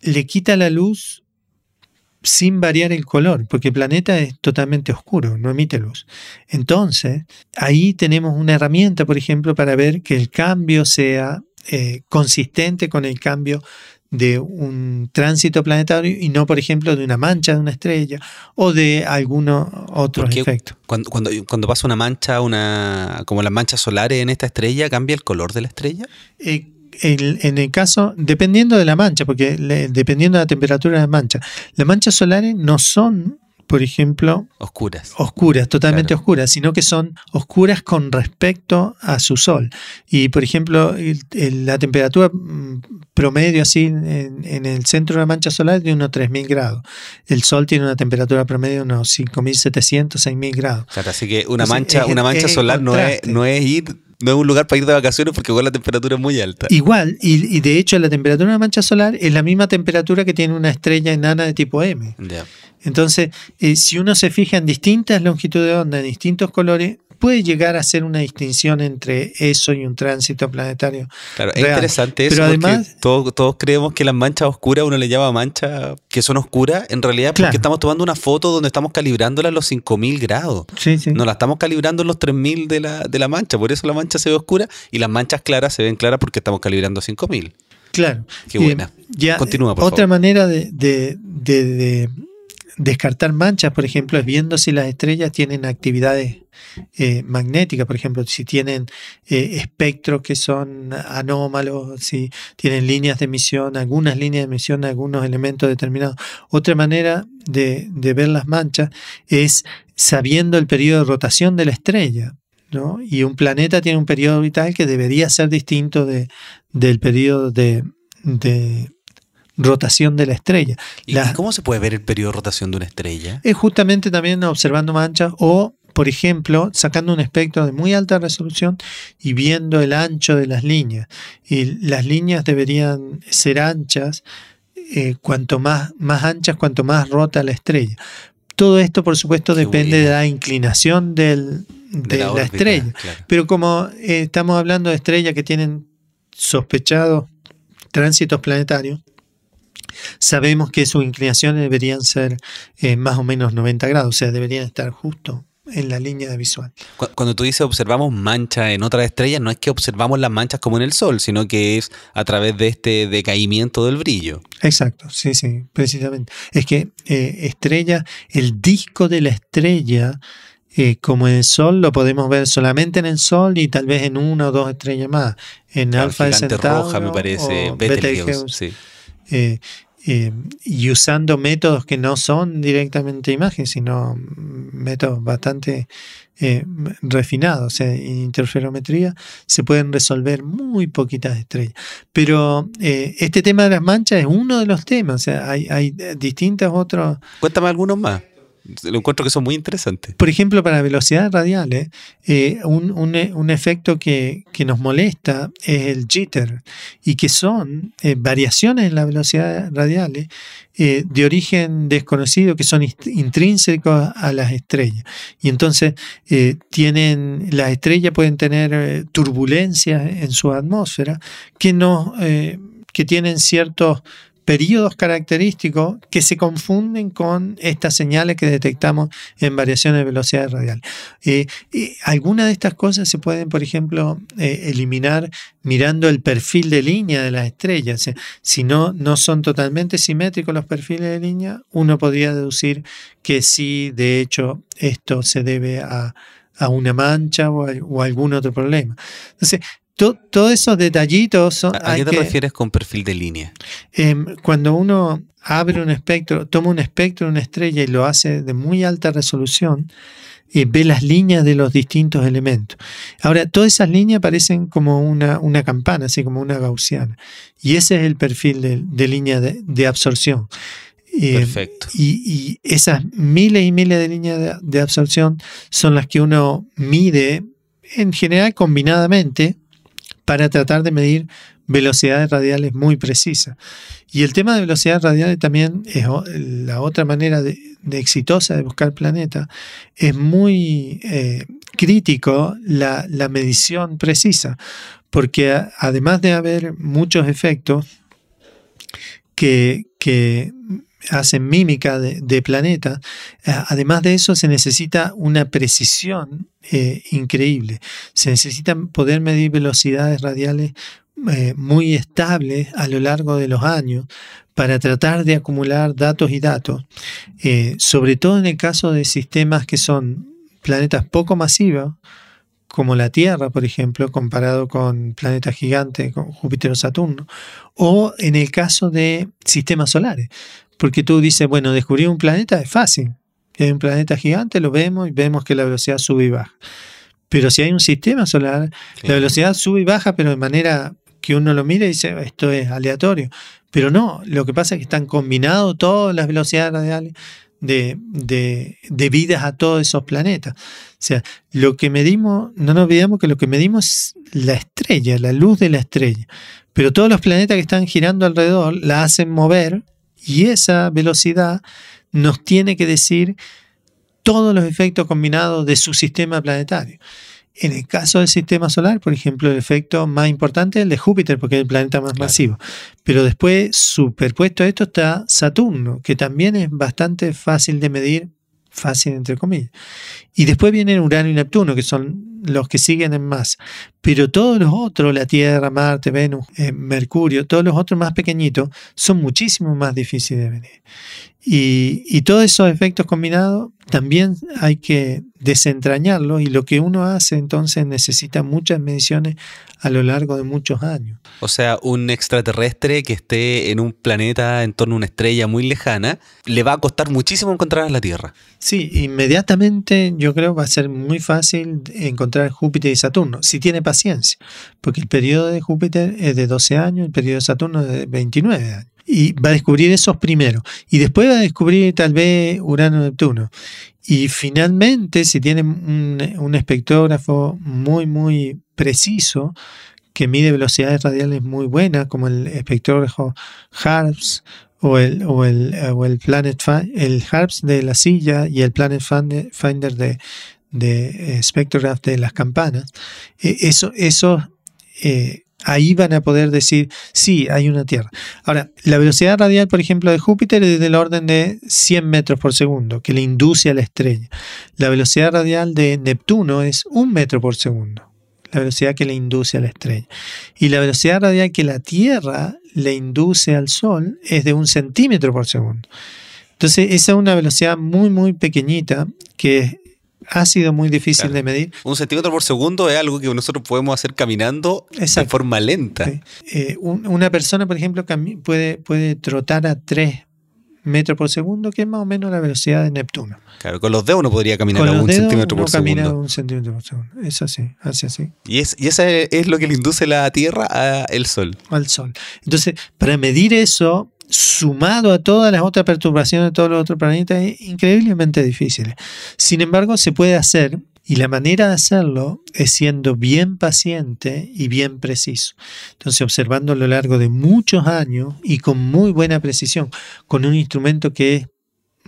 [SPEAKER 2] le quita la luz sin variar el color, porque el planeta es totalmente oscuro, no emite luz. Entonces, ahí tenemos una herramienta, por ejemplo, para ver que el cambio sea eh, consistente con el cambio de un tránsito planetario y no, por ejemplo, de una mancha de una estrella o de algunos otros efectos.
[SPEAKER 1] Cuando, cuando, cuando, pasa una mancha, una como las manchas solares en esta estrella, ¿cambia el color de la estrella?
[SPEAKER 2] Eh, en el caso, dependiendo de la mancha, porque dependiendo de la temperatura de la mancha, las manchas solares no son por ejemplo,
[SPEAKER 1] oscuras.
[SPEAKER 2] Oscuras, totalmente oscuras, sino que son oscuras con respecto a su sol. Y, por ejemplo, la temperatura mm, promedio así en, el centro de la mancha solar es de unos 3.000 grados. El sol tiene una temperatura promedio de unos 5.700, 6.000 grados.
[SPEAKER 1] Claro, así que una mancha, una mancha solar no es, no es ir no es un lugar para ir de vacaciones porque igual la temperatura es muy alta.
[SPEAKER 2] Igual, y, de hecho la temperatura de una mancha solar es la misma temperatura que tiene una estrella enana de tipo M. Entonces, eh, si uno se fija en distintas longitudes de onda, en distintos colores, puede llegar a hacer una distinción entre eso y un tránsito planetario.
[SPEAKER 1] Claro, es interesante eso. Pero además, todos, todos, creemos que las manchas oscuras uno le llama manchas que son oscuras, en realidad porque estamos tomando una foto donde estamos calibrándola a los 5000 grados.
[SPEAKER 2] Sí, sí.
[SPEAKER 1] No la estamos calibrando en los 3000 de la, de la mancha, por eso la mancha se ve oscura y las manchas claras se ven claras porque estamos calibrando a 5000.
[SPEAKER 2] Claro.
[SPEAKER 1] Qué buena.
[SPEAKER 2] ya,
[SPEAKER 1] Continúa, por
[SPEAKER 2] Otra manera de, de, de descartar manchas, por ejemplo, es viendo si las estrellas tienen actividades eh, magnéticas, por ejemplo, si tienen eh, espectros que son anómalos, si tienen líneas de emisión, algunas líneas de emisión, algunos elementos determinados. Otra manera de, ver las manchas es sabiendo el periodo de rotación de la estrella. ¿no? Y un planeta tiene un periodo orbital que debería ser distinto de, del periodo de, de rotación de la estrella.
[SPEAKER 1] ¿Y cómo se puede ver el periodo de rotación de una estrella?
[SPEAKER 2] Es justamente también observando manchas o, por ejemplo, sacando un espectro de muy alta resolución y viendo el ancho de las líneas. Y las líneas deberían ser anchas, eh, cuanto más, más anchas, cuanto más rota la estrella. Todo esto, por supuesto,
[SPEAKER 1] Qué
[SPEAKER 2] depende de la inclinación del- de, la,
[SPEAKER 1] órbita,
[SPEAKER 2] estrella.
[SPEAKER 1] claro.
[SPEAKER 2] Pero como eh, estamos hablando de estrellas que tienen sospechados tránsitos planetarios, sabemos que sus inclinaciones deberían ser eh, más o menos 90 grados, o sea, deberían estar justo en la línea de visual.
[SPEAKER 1] Cu- Cuando tú dices observamos manchas en otras estrellas, no es que observamos las manchas como en el Sol, sino que es a través de este decaimiento del brillo.
[SPEAKER 2] Exacto, sí, sí, precisamente. Es que eh, estrella, el disco de la estrella, eh, como en el Sol, lo podemos ver solamente en el Sol y tal vez en una o dos estrellas más. En Alfa de Centauro
[SPEAKER 1] roja me parece,
[SPEAKER 2] o
[SPEAKER 1] Betelgeuse.
[SPEAKER 2] Betelgeuse.
[SPEAKER 1] sí.
[SPEAKER 2] eh, eh, y usando métodos que no son directamente imagen, sino métodos bastante eh, refinados, en interferometría se pueden resolver muy poquitas estrellas. Pero eh, este tema de las manchas es uno de los temas, o sea, hay, hay distintos otros,
[SPEAKER 1] Cuéntame algunos más. Lo encuentro que son muy interesantes.
[SPEAKER 2] por ejemplo, para velocidades radiales, eh, un, un e- un efecto que, que nos molesta es el jitter, y que son eh, variaciones en las velocidades radiales eh, de origen desconocido que son intrínsecos a las estrellas. Y entonces eh, tienen, las estrellas pueden tener eh, turbulencias en su atmósfera que, no, eh, que tienen ciertos periodos característicos que se confunden con estas señales que detectamos en variaciones de velocidad radial. Eh, eh, algunas de estas cosas se pueden, por ejemplo, eh, eliminar mirando el perfil de línea de las estrellas. Sea, si no, no son totalmente simétricos los perfiles de línea, uno podría deducir que sí, de hecho, esto se debe a, a una mancha o a algún otro problema. Entonces, to- todos esos detallitos son...
[SPEAKER 1] ¿A, qué te
[SPEAKER 2] que-
[SPEAKER 1] refieres con perfil de línea?
[SPEAKER 2] Em, cuando uno abre un espectro, toma un espectro de una estrella y lo hace de muy alta resolución, eh, ve las líneas de los distintos elementos. Ahora, todas esas líneas parecen como una, una campana, así como una gaussiana. Y ese es el perfil de, de línea de, de absorción. Eh,
[SPEAKER 1] Perfecto.
[SPEAKER 2] y, y esas miles y miles de líneas de, de absorción son las que uno mide, en general combinadamente, para tratar de medir velocidades radiales muy precisas. Y el tema de velocidades radiales también es la otra manera de, exitosa de buscar planetas. Es muy eh, crítico la, medición precisa, porque además de haber muchos efectos que, que hacen mímica de, planetas, eh, además de eso se necesita una precisión eh, increíble. Se necesita poder medir velocidades radiales eh, muy estables a lo largo de los años para tratar de acumular datos y datos, sobre todo en el caso de sistemas que son planetas poco masivos, como la Tierra, por ejemplo, comparado con planetas gigantes, con Júpiter o Saturno, o en el caso de sistemas solares, porque tú dices, bueno, descubrir un planeta es fácil. Si hay un planeta gigante, lo vemos y vemos que la velocidad sube y baja. Pero si hay un sistema solar, la velocidad sube y baja, pero de manera que uno lo mira y dice, esto es aleatorio. Pero no, lo que pasa es que están combinados todas las velocidades radiales de, de, debidas a todos esos planetas. O sea, lo que medimos, no nos olvidemos que lo que medimos es la estrella, la luz de la estrella. Pero todos los planetas que están girando alrededor la hacen mover y esa velocidad nos tiene que decir todos los efectos combinados de su sistema planetario. En el caso del sistema solar, por ejemplo, el efecto más importante es el de Júpiter, porque es el planeta más
[SPEAKER 1] Claro.
[SPEAKER 2] masivo. Pero después, superpuesto a esto, está Saturno, que también es bastante fácil de medir, fácil entre comillas. Y después vienen Urano y Neptuno, que son los que siguen en masa. Pero todos los otros, la Tierra, Marte, Venus, eh, Mercurio, todos los otros más pequeñitos, son muchísimo más difíciles de medir. Y, y todos esos efectos combinados también hay que desentrañarlos y lo que uno hace entonces necesita muchas mediciones a lo largo de muchos años.
[SPEAKER 1] O sea, un extraterrestre que esté en un planeta en torno a una estrella muy lejana, le va a costar muchísimo encontrar a la Tierra.
[SPEAKER 2] Sí, inmediatamente yo creo va a ser muy fácil encontrar Júpiter y Saturno, si tiene paciencia, porque el periodo de Júpiter es de 12 años, el periodo de Saturno es de 29 años. Y va a descubrir esos primero. Y después va a descubrir tal vez Urano Neptuno. Y finalmente, si tiene un, espectrógrafo muy, muy preciso, que mide velocidades radiales muy buenas, como el espectrógrafo HARPS o el, o el, o el Planet el HARPS de la silla y el Planet Finder de, de Spectrograph de las campanas, eso, eso ahí van a poder decir, sí, hay una Tierra. Ahora, la velocidad radial, por ejemplo, de Júpiter es del orden de 100 metros por segundo, que le induce a la estrella. La velocidad radial de Neptuno es un metro por segundo, la velocidad que le induce a la estrella. Y la velocidad radial que la Tierra le induce al Sol es de un centímetro por segundo. Entonces, esa es una velocidad muy, muy pequeñita que ha sido muy difícil de medir.
[SPEAKER 1] Un centímetro por segundo es algo que nosotros podemos hacer caminando de forma lenta.
[SPEAKER 2] Eh, una persona, por ejemplo, puede, puede trotar a 3 metros por segundo, que es más o menos la velocidad de Neptuno.
[SPEAKER 1] Claro, con los dedos uno podría caminar a un centímetro por segundo.
[SPEAKER 2] un centímetro por segundo. Es así, así, así.
[SPEAKER 1] Y, es, y eso es lo que le induce la Tierra al Sol.
[SPEAKER 2] Al Sol. Entonces, para medir eso, sumado a todas las otras perturbaciones de todos los otros planetas, es increíblemente difícil. Sin embargo, se puede hacer y la manera de hacerlo es siendo bien paciente y bien preciso. Entonces, observando a lo largo de muchos años y con muy buena precisión, con un instrumento que es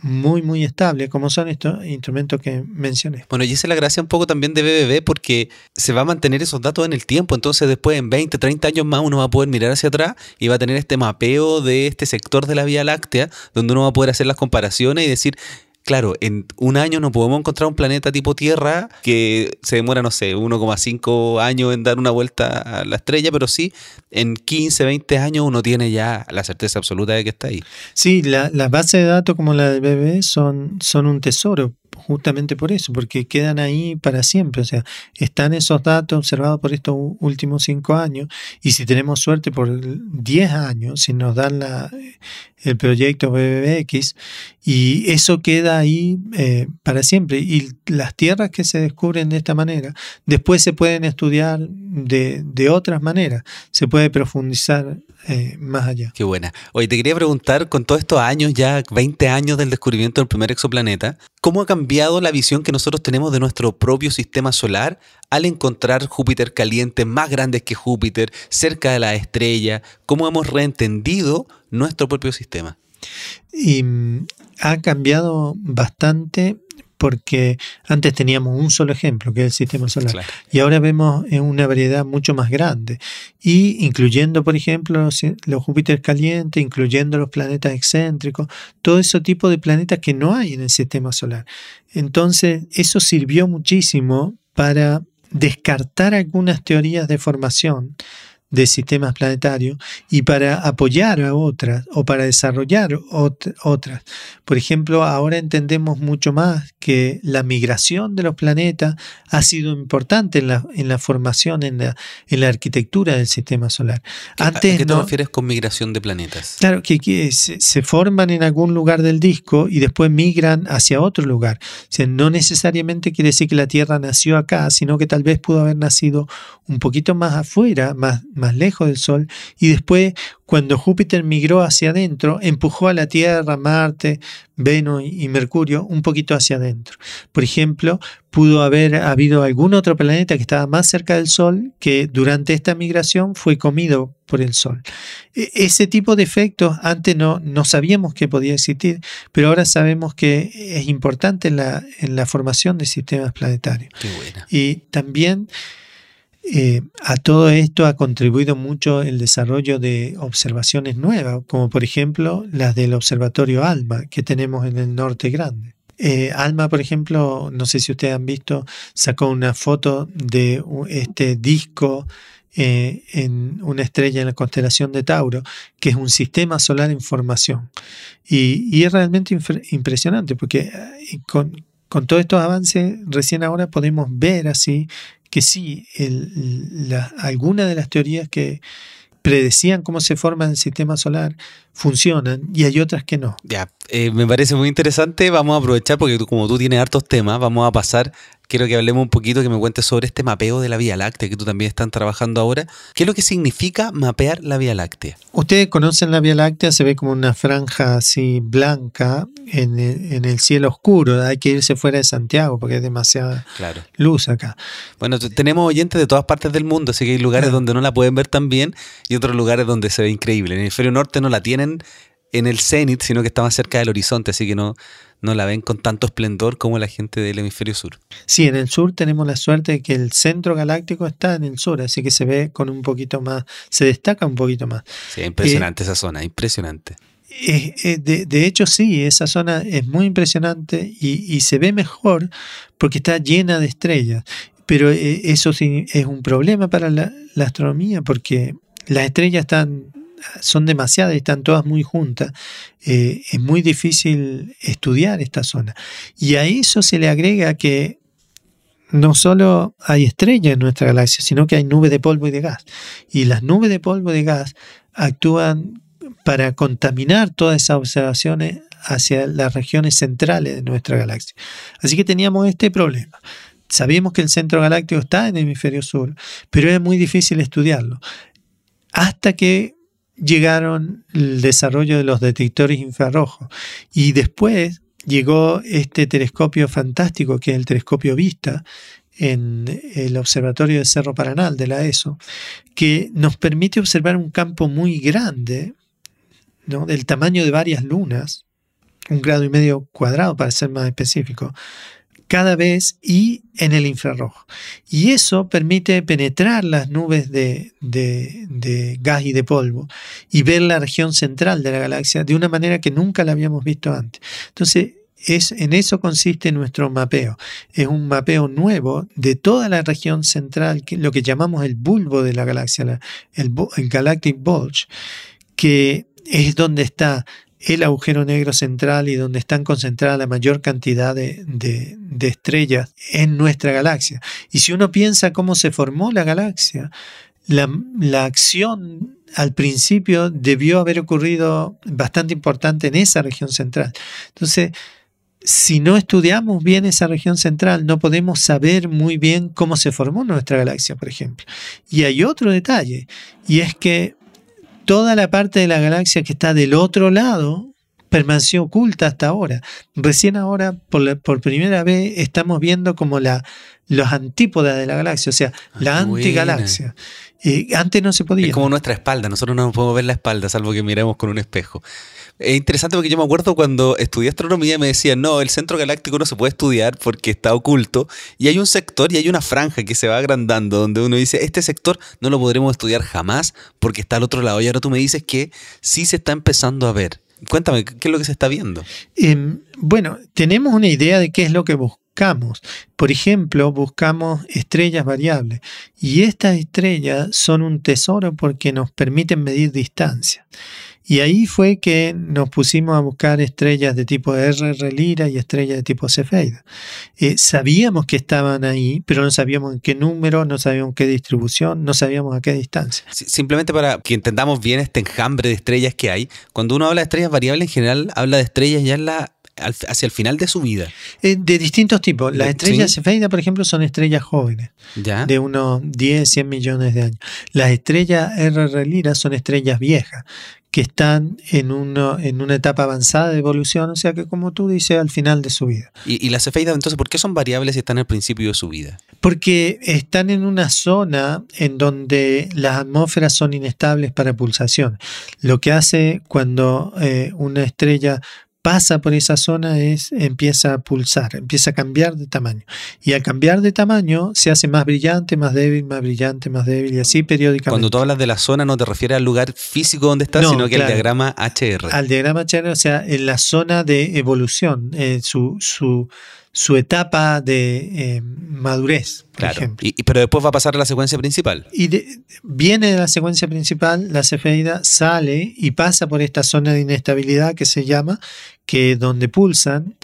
[SPEAKER 2] muy, muy estable, como son estos instrumentos que mencioné.
[SPEAKER 1] Bueno, y esa es la gracia un poco también de BBB porque se va a mantener esos datos en el tiempo, entonces después en 20, 30 años más uno va a poder mirar hacia atrás y va a tener este mapeo de este sector de la Vía Láctea, donde uno va a poder hacer las comparaciones y decir, claro, en un año no podemos encontrar un planeta tipo Tierra que se demora, no sé, 1,5 años en dar una vuelta a la estrella, pero sí, en 15, 20 años uno tiene ya la certeza absoluta de que está ahí.
[SPEAKER 2] Sí, las bases de datos como la del BB son, son un tesoro justamente por eso, porque quedan ahí para siempre. O sea, están esos datos observados por estos últimos cinco años y si tenemos suerte por 10 años, si nos dan la, el proyecto BBX y eso queda ahí eh, para siempre. Y las tierras que se descubren de esta manera, después se pueden estudiar de, de otras maneras, se puede profundizar eh, más allá.
[SPEAKER 1] Qué buena. Oye, te quería preguntar, con todos estos años, ya 20 años del descubrimiento del primer exoplaneta, ¿cómo ha cambiado la visión que nosotros tenemos de nuestro propio sistema solar al encontrar Júpiter caliente más grandes que Júpiter, cerca de la estrella? ¿Cómo hemos reentendido nuestro propio sistema?
[SPEAKER 2] Y mm, ha cambiado bastante porque antes teníamos un solo ejemplo, que es el sistema solar, y ahora vemos una variedad mucho más grande, y incluyendo, por ejemplo, los, Júpiter calientes, incluyendo los planetas excéntricos, todo ese tipo de planetas que no hay en el sistema solar. Entonces, eso sirvió muchísimo para descartar algunas teorías de formación de sistemas planetarios y para apoyar a otras o para desarrollar otras. Por ejemplo, ahora entendemos mucho más que la migración de los planetas ha sido importante en la, en la formación, en la, en la arquitectura del sistema solar.
[SPEAKER 1] Antes, ¿A qué te refieres con migración de planetas?
[SPEAKER 2] Claro, que, se, forman en algún lugar del disco y después migran hacia otro lugar. O sea, no necesariamente quiere decir que la Tierra nació acá, sino que tal vez pudo haber nacido un poquito más afuera, más, más lejos del Sol, y después, cuando Júpiter migró hacia adentro, empujó a la Tierra, Marte, Venus y Mercurio un poquito hacia adentro. Por ejemplo, pudo haber habido algún otro planeta que estaba más cerca del Sol que durante esta migración fue comido por el Sol. E, ese tipo de efectos antes no, no sabíamos que podía existir, pero ahora sabemos que es importante en la, en la formación de sistemas planetarios. Y también eh, a todo esto ha contribuido mucho el desarrollo de observaciones nuevas, como por ejemplo las del Observatorio ALMA que tenemos en el norte grande. Eh, ALMA, por ejemplo, no sé si ustedes han visto, sacó una foto de este disco eh, en una estrella en la constelación de Tauro, que es un sistema solar en formación. Y, es realmente impresionante porque con, con todos estos avances, recién ahora podemos ver así que sí, algunas de las teorías que predecían cómo se forma el sistema solar funcionan y hay otras que no.
[SPEAKER 1] Ya, eh, me parece muy interesante. Vamos a aprovechar porque como tú tienes hartos temas, vamos a pasar quiero que hablemos un poquito, que me cuentes sobre este mapeo de la Vía Láctea que tú también están trabajando ahora. ¿Qué es lo que significa mapear la Vía Láctea?
[SPEAKER 2] Ustedes conocen la Vía Láctea, se ve como una franja así blanca en el, cielo oscuro. Hay que irse fuera de Santiago porque es demasiada luz acá.
[SPEAKER 1] Bueno, tenemos oyentes de todas partes del mundo, así que hay lugares donde no la pueden ver tan bien y otros lugares donde se ve increíble. En el hemisferio norte no la tienen en el cenit, sino que está más cerca del horizonte, así que no, no la ven con tanto esplendor como la gente del hemisferio sur.
[SPEAKER 2] Sí, en el sur tenemos la suerte de que el centro galáctico está en el sur, así que se ve con un poquito más, se destaca un poquito más.
[SPEAKER 1] Sí, impresionante esa zona, impresionante.
[SPEAKER 2] de, de, hecho, sí, esa zona es muy impresionante y, y, se ve mejor porque está llena de estrellas. Pero eso sí es un problema para la, la astronomía porque las estrellas están son demasiadas y están todas muy juntas, eh, es muy difícil estudiar esta zona. Y a eso se le agrega que no solo hay estrellas en nuestra galaxia, sino que hay nubes de polvo y de gas. Y las nubes de polvo y de gas actúan para contaminar todas esas observaciones hacia las regiones centrales de nuestra galaxia. Así que teníamos este problema. Sabíamos que el centro galáctico está en el hemisferio sur, pero era muy difícil estudiarlo. Hasta que llegaron el desarrollo de los detectores infrarrojos y después llegó este telescopio fantástico que es el telescopio Vista en el Observatorio de Cerro Paranal de la ESO, que nos permite observar un campo muy grande, ¿no? del tamaño de varias lunas, un grado y medio cuadrado para ser más específico, cada vez y en el infrarrojo. Y eso permite penetrar las nubes de, gas y de polvo y ver la región central de la galaxia de una manera que nunca la habíamos visto antes. Entonces, es, en eso consiste nuestro mapeo. Es un mapeo nuevo de toda la región central, lo que llamamos el bulbo de la galaxia, el Galactic Bulge, que es donde está el agujero negro central y donde están concentradas la mayor cantidad de, estrellas en nuestra galaxia. Y si uno piensa cómo se formó la galaxia, la, la, acción al principio debió haber ocurrido bastante importante en esa región central. Entonces, si no estudiamos bien esa región central, no podemos saber muy bien cómo se formó nuestra galaxia, por ejemplo. Y hay otro detalle, y es que toda la parte de la galaxia que está del otro lado permaneció oculta hasta ahora. Recién ahora, por, primera vez, estamos viendo como la, los antípodas de la galaxia, o sea, ah, la antigalaxia. Eh, antes no se podía.
[SPEAKER 1] Es como nuestra espalda, nosotros no podemos ver la espalda, salvo que miremos con un espejo. Es interesante porque yo me acuerdo cuando estudié astronomía me decían, no, el centro galáctico no se puede estudiar porque está oculto y hay un sector y hay una franja que se va agrandando donde uno dice, este sector no lo podremos estudiar jamás porque está al otro lado y ahora tú me dices que sí se está empezando a ver. Cuéntame, ¿qué es lo que se está viendo?
[SPEAKER 2] Em, bueno, tenemos una idea de qué es lo que buscamos. Por ejemplo, buscamos estrellas variables y estas estrellas son un tesoro porque nos permiten medir distancia. Y ahí fue que nos pusimos a buscar estrellas de tipo RR Lira y estrellas de tipo Cefeida. Eh, sabíamos que estaban ahí, pero no sabíamos en qué número, no sabíamos qué distribución, no sabíamos a qué distancia.
[SPEAKER 1] Simplemente para que entendamos bien este enjambre de estrellas que hay, cuando uno habla de estrellas variables en general, habla de estrellas ya en la hacia el final de su vida.
[SPEAKER 2] Eh, de distintos tipos. Las estrellas Cefeida, por ejemplo, son estrellas jóvenes, ¿Ya? de unos 10, 100 millones de años. Las estrellas RR Lira son estrellas viejas, que están en, uno, en una etapa avanzada de evolución, o sea que como tú dices, al final de su vida.
[SPEAKER 1] ¿Y, y las cefeidas entonces por qué son variables si están al principio de su vida?
[SPEAKER 2] Porque están en una zona en donde las atmósferas son inestables para pulsación. Lo que hace cuando eh, una estrella pasa por esa zona es empieza a pulsar, empieza a cambiar de tamaño. Y al cambiar de tamaño se hace más brillante, más débil, más brillante, más débil y así periódicamente.
[SPEAKER 1] Cuando tú hablas de la zona no te refieres al lugar físico donde está, sino que al diagrama HR.
[SPEAKER 2] Al diagrama HR, o sea, en la zona de evolución, eh, su, su su etapa de eh, madurez, por ejemplo.
[SPEAKER 1] Y, pero después va a pasar a la secuencia principal.
[SPEAKER 2] Y viene de la secuencia principal, la cefeida sale y pasa por esta zona de inestabilidad que se llama, que donde pulsan,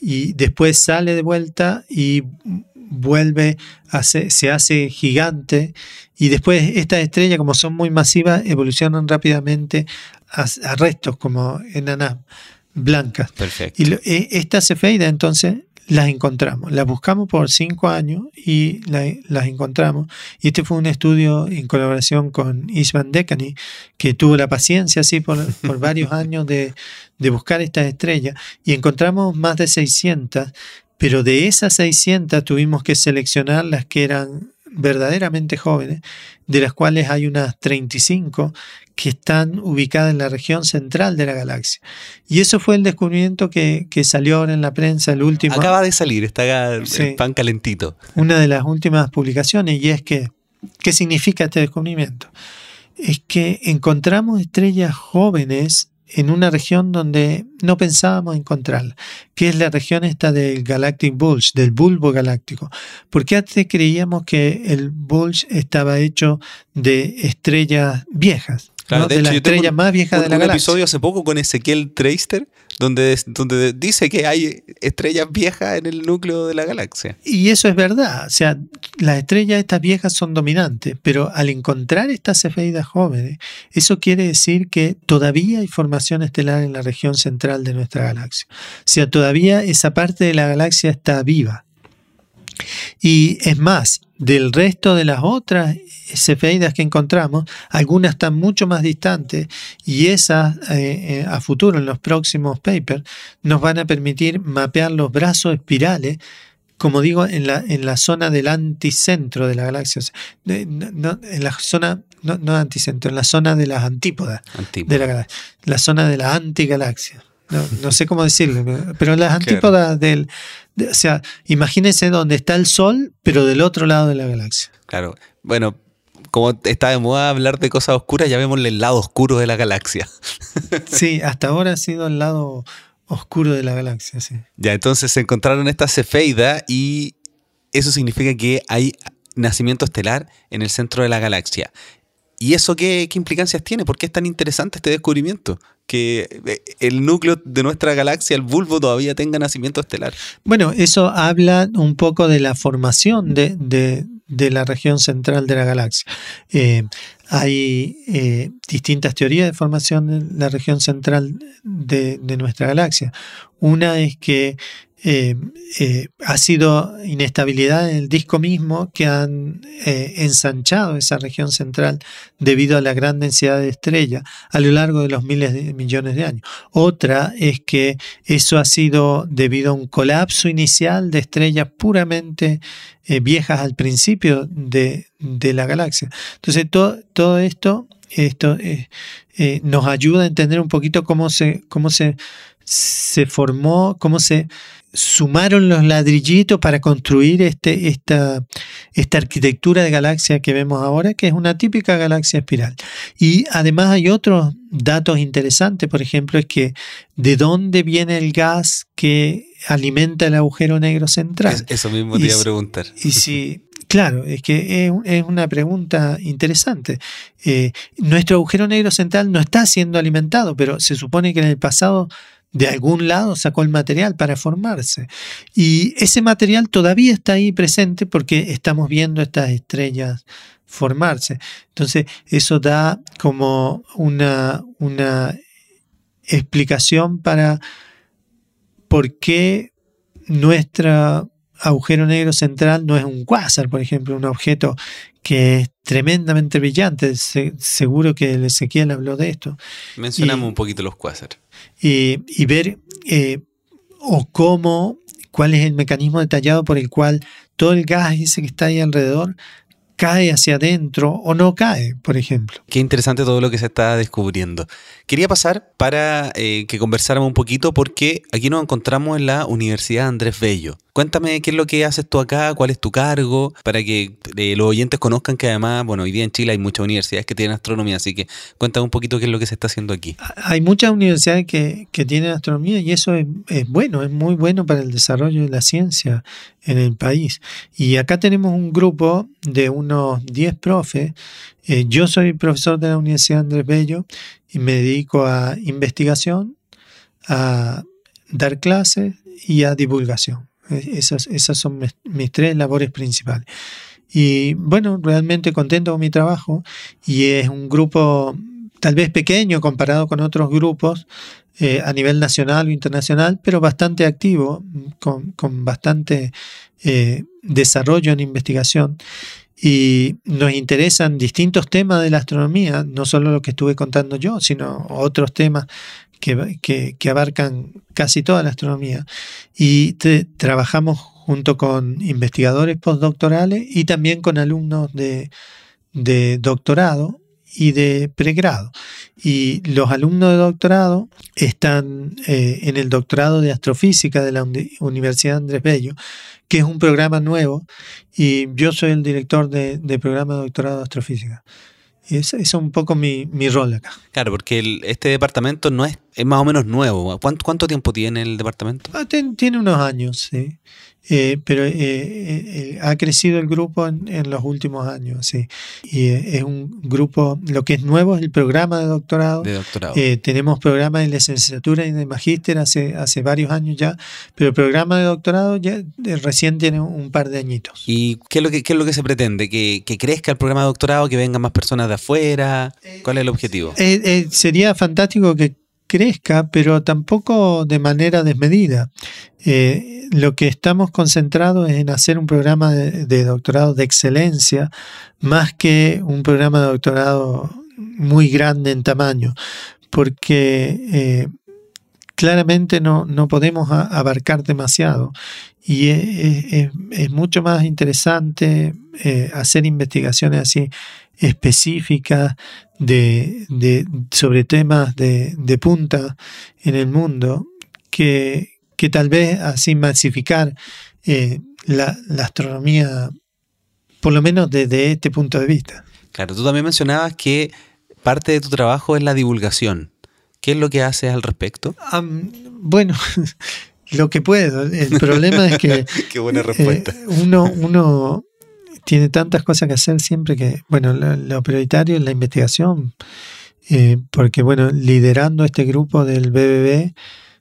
[SPEAKER 2] y después sale de vuelta y vuelve, a se hace gigante, y después estas estrellas, como son muy masivas, evolucionan rápidamente a, restos como enanas blancas.
[SPEAKER 1] Perfecto.
[SPEAKER 2] Y e, esta cefeida entonces las encontramos. Las buscamos por cinco años y las encontramos. Y este fue un estudio en colaboración con Isvan Dekani, que tuvo la paciencia así por, varios años de, de, buscar estas estrellas. Y encontramos más de 600, pero de esas 600 tuvimos que seleccionar las que eran verdaderamente jóvenes, de las cuales hay unas 35 que están ubicadas en la región central de la galaxia. Y eso fue el descubrimiento que, salió ahora en la prensa, el último.
[SPEAKER 1] Acaba de salir, está el pan calentito.
[SPEAKER 2] Una de las últimas publicaciones, y es que, ¿qué significa este descubrimiento? Es que encontramos estrellas jóvenes en una región donde no pensábamos encontrarla, que es la región esta del Galactic Bulge, del bulbo galáctico. Porque antes creíamos que el bulge estaba hecho de estrellas viejas, de, la estrella más vieja de la
[SPEAKER 1] un
[SPEAKER 2] galaxia.
[SPEAKER 1] episodio hace poco con Ezequiel Treister, donde, donde dice que hay estrellas viejas en el núcleo de la galaxia.
[SPEAKER 2] Y eso es verdad. O sea, las estrellas estas viejas son dominantes, pero al encontrar estas cefeidas jóvenes, eso quiere decir que todavía hay formación estelar en la región central de nuestra galaxia. O sea, todavía esa parte de la galaxia está viva. Y es más, del resto de las otras cefeidas que encontramos, algunas están mucho más distantes y esas eh, eh, a futuro, en los próximos papers, nos van a permitir mapear los brazos espirales como digo, en la, en la zona del anticentro de la galaxia. en la zona, no, no, anticentro, en la zona de las antípodas de la galaxia. La zona de la antigalaxia. No, no sé cómo decirlo, pero las antípodas del, o sea, imagínense donde está el Sol, pero del otro lado de la galaxia.
[SPEAKER 1] Claro. Bueno, como está de moda hablar de cosas oscuras, ya vemos el lado oscuro de la galaxia.
[SPEAKER 2] sí, hasta ahora ha sido el lado oscuro de la galaxia, sí.
[SPEAKER 1] Ya, entonces se encontraron esta cefeida y eso significa que hay nacimiento estelar en el centro de la galaxia. ¿Y eso qué, qué implicancias tiene? ¿Por qué es tan interesante este descubrimiento? Que eh, el núcleo de nuestra galaxia, el bulbo, todavía tenga nacimiento estelar.
[SPEAKER 2] Bueno, eso habla un poco de la formación de, de, la región central de la galaxia. Eh, hay eh, distintas teorías de formación de la región central de, de nuestra galaxia. Una es que eh, eh, ha sido inestabilidad en el disco mismo que han eh, ensanchado esa región central debido a la gran densidad de estrellas a lo largo de los miles de millones de años. Otra es que eso ha sido debido a un colapso inicial de estrellas puramente viejas al principio de, la galaxia. Entonces todo, todo esto, esto nos ayuda a entender un poquito cómo se, cómo se, se formó, cómo se sumaron los ladrillitos para construir este, esta, esta arquitectura de galaxia que vemos ahora, que es una típica galaxia espiral. Y además hay otros datos interesantes, por ejemplo, es que de dónde viene el gas que alimenta el agujero negro central.
[SPEAKER 1] Eso mismo te iba a preguntar.
[SPEAKER 2] Y si, Claro, es que es, una pregunta interesante. Eh, nuestro agujero negro central no está siendo alimentado, pero se supone que en el pasado de algún lado sacó el material para formarse. Y ese material todavía está ahí presente porque estamos viendo estas estrellas formarse. Entonces, eso da como una, una explicación para por qué nuestro agujero negro central no es un quasar, por ejemplo, un objeto que es tremendamente brillante. seguro que el Ezequiel habló de esto.
[SPEAKER 1] Mencionamos un poquito los quasars
[SPEAKER 2] y ver eh, o cómo, cuál es el mecanismo detallado por el cual todo el gas ese que está ahí alrededor cae hacia adentro o no cae, por ejemplo.
[SPEAKER 1] Qué interesante todo lo que se está descubriendo. Quería pasar para eh, que conversáramos un poquito porque aquí nos encontramos en la Universidad Andrés Bello. Cuéntame qué es lo que haces tú acá, cuál es tu cargo, para que eh, los oyentes conozcan que además, bueno, hoy día en Chile hay muchas universidades que tienen astronomía, así que cuéntame un poquito qué es lo que se está haciendo aquí.
[SPEAKER 2] Hay muchas universidades que, tienen astronomía y eso es, bueno, es muy bueno para el desarrollo de la ciencia en el país. Y acá tenemos un grupo de unos 10 profes. Eh, yo soy profesor de la Universidad Andrés Bello y me dedico a investigación, a dar clases y a divulgación. Esas, esas son mis, tres labores principales. Y bueno, realmente contento con mi trabajo y es un grupo tal vez pequeño comparado con otros grupos eh, a nivel nacional o internacional, pero bastante activo, con, con bastante eh, desarrollo en investigación. Y nos interesan distintos temas de la astronomía, no solo lo que estuve contando yo, sino otros temas que, abarcan casi toda la astronomía. Y trabajamos junto con investigadores postdoctorales y también con alumnos de, de doctorado y de pregrado. Y los alumnos de doctorado están eh, en el doctorado de astrofísica de la Universidad Andrés Bello, que es un programa nuevo, y yo soy el director de, de programa de doctorado de astrofísica. Y ese es un poco mi, mi rol acá.
[SPEAKER 1] Claro, porque este departamento no es, es más o menos nuevo. ¿Cuánto, cuánto tiempo tiene el departamento?
[SPEAKER 2] Ah, tiene unos años, sí. Eh, pero eh, eh, ha crecido el grupo en, los últimos años, sí. Y es un grupo, lo que es nuevo es el programa de doctorado.
[SPEAKER 1] De doctorado.
[SPEAKER 2] tenemos programas de licenciatura y de magíster hace, hace varios años ya, pero el programa de doctorado ya recién tiene un par de añitos.
[SPEAKER 1] ¿Y qué es lo que, qué es lo que se pretende? ¿Que, ¿Que crezca el programa de doctorado, que vengan más personas de afuera? ¿Cuál es el objetivo?
[SPEAKER 2] sería fantástico que crezca, pero tampoco de manera desmedida. Eh, lo que estamos concentrados es en hacer un programa de, doctorado de excelencia, más que un programa de doctorado muy grande en tamaño, porque eh, claramente no, no, podemos abarcar demasiado y es, mucho más interesante eh, hacer investigaciones así específicas de, sobre temas de, punta en el mundo que, que tal vez así masificar eh, la, astronomía, por lo menos desde este punto de vista.
[SPEAKER 1] Claro, tú también mencionabas que parte de tu trabajo es la divulgación. ¿Qué es lo que haces al respecto?
[SPEAKER 2] bueno, lo que puedo. El problema es que
[SPEAKER 1] Qué buena respuesta.
[SPEAKER 2] Eh, uno, uno tiene tantas cosas que hacer siempre que, bueno, lo, prioritario es la investigación, eh, porque, bueno, liderando este grupo del BBB,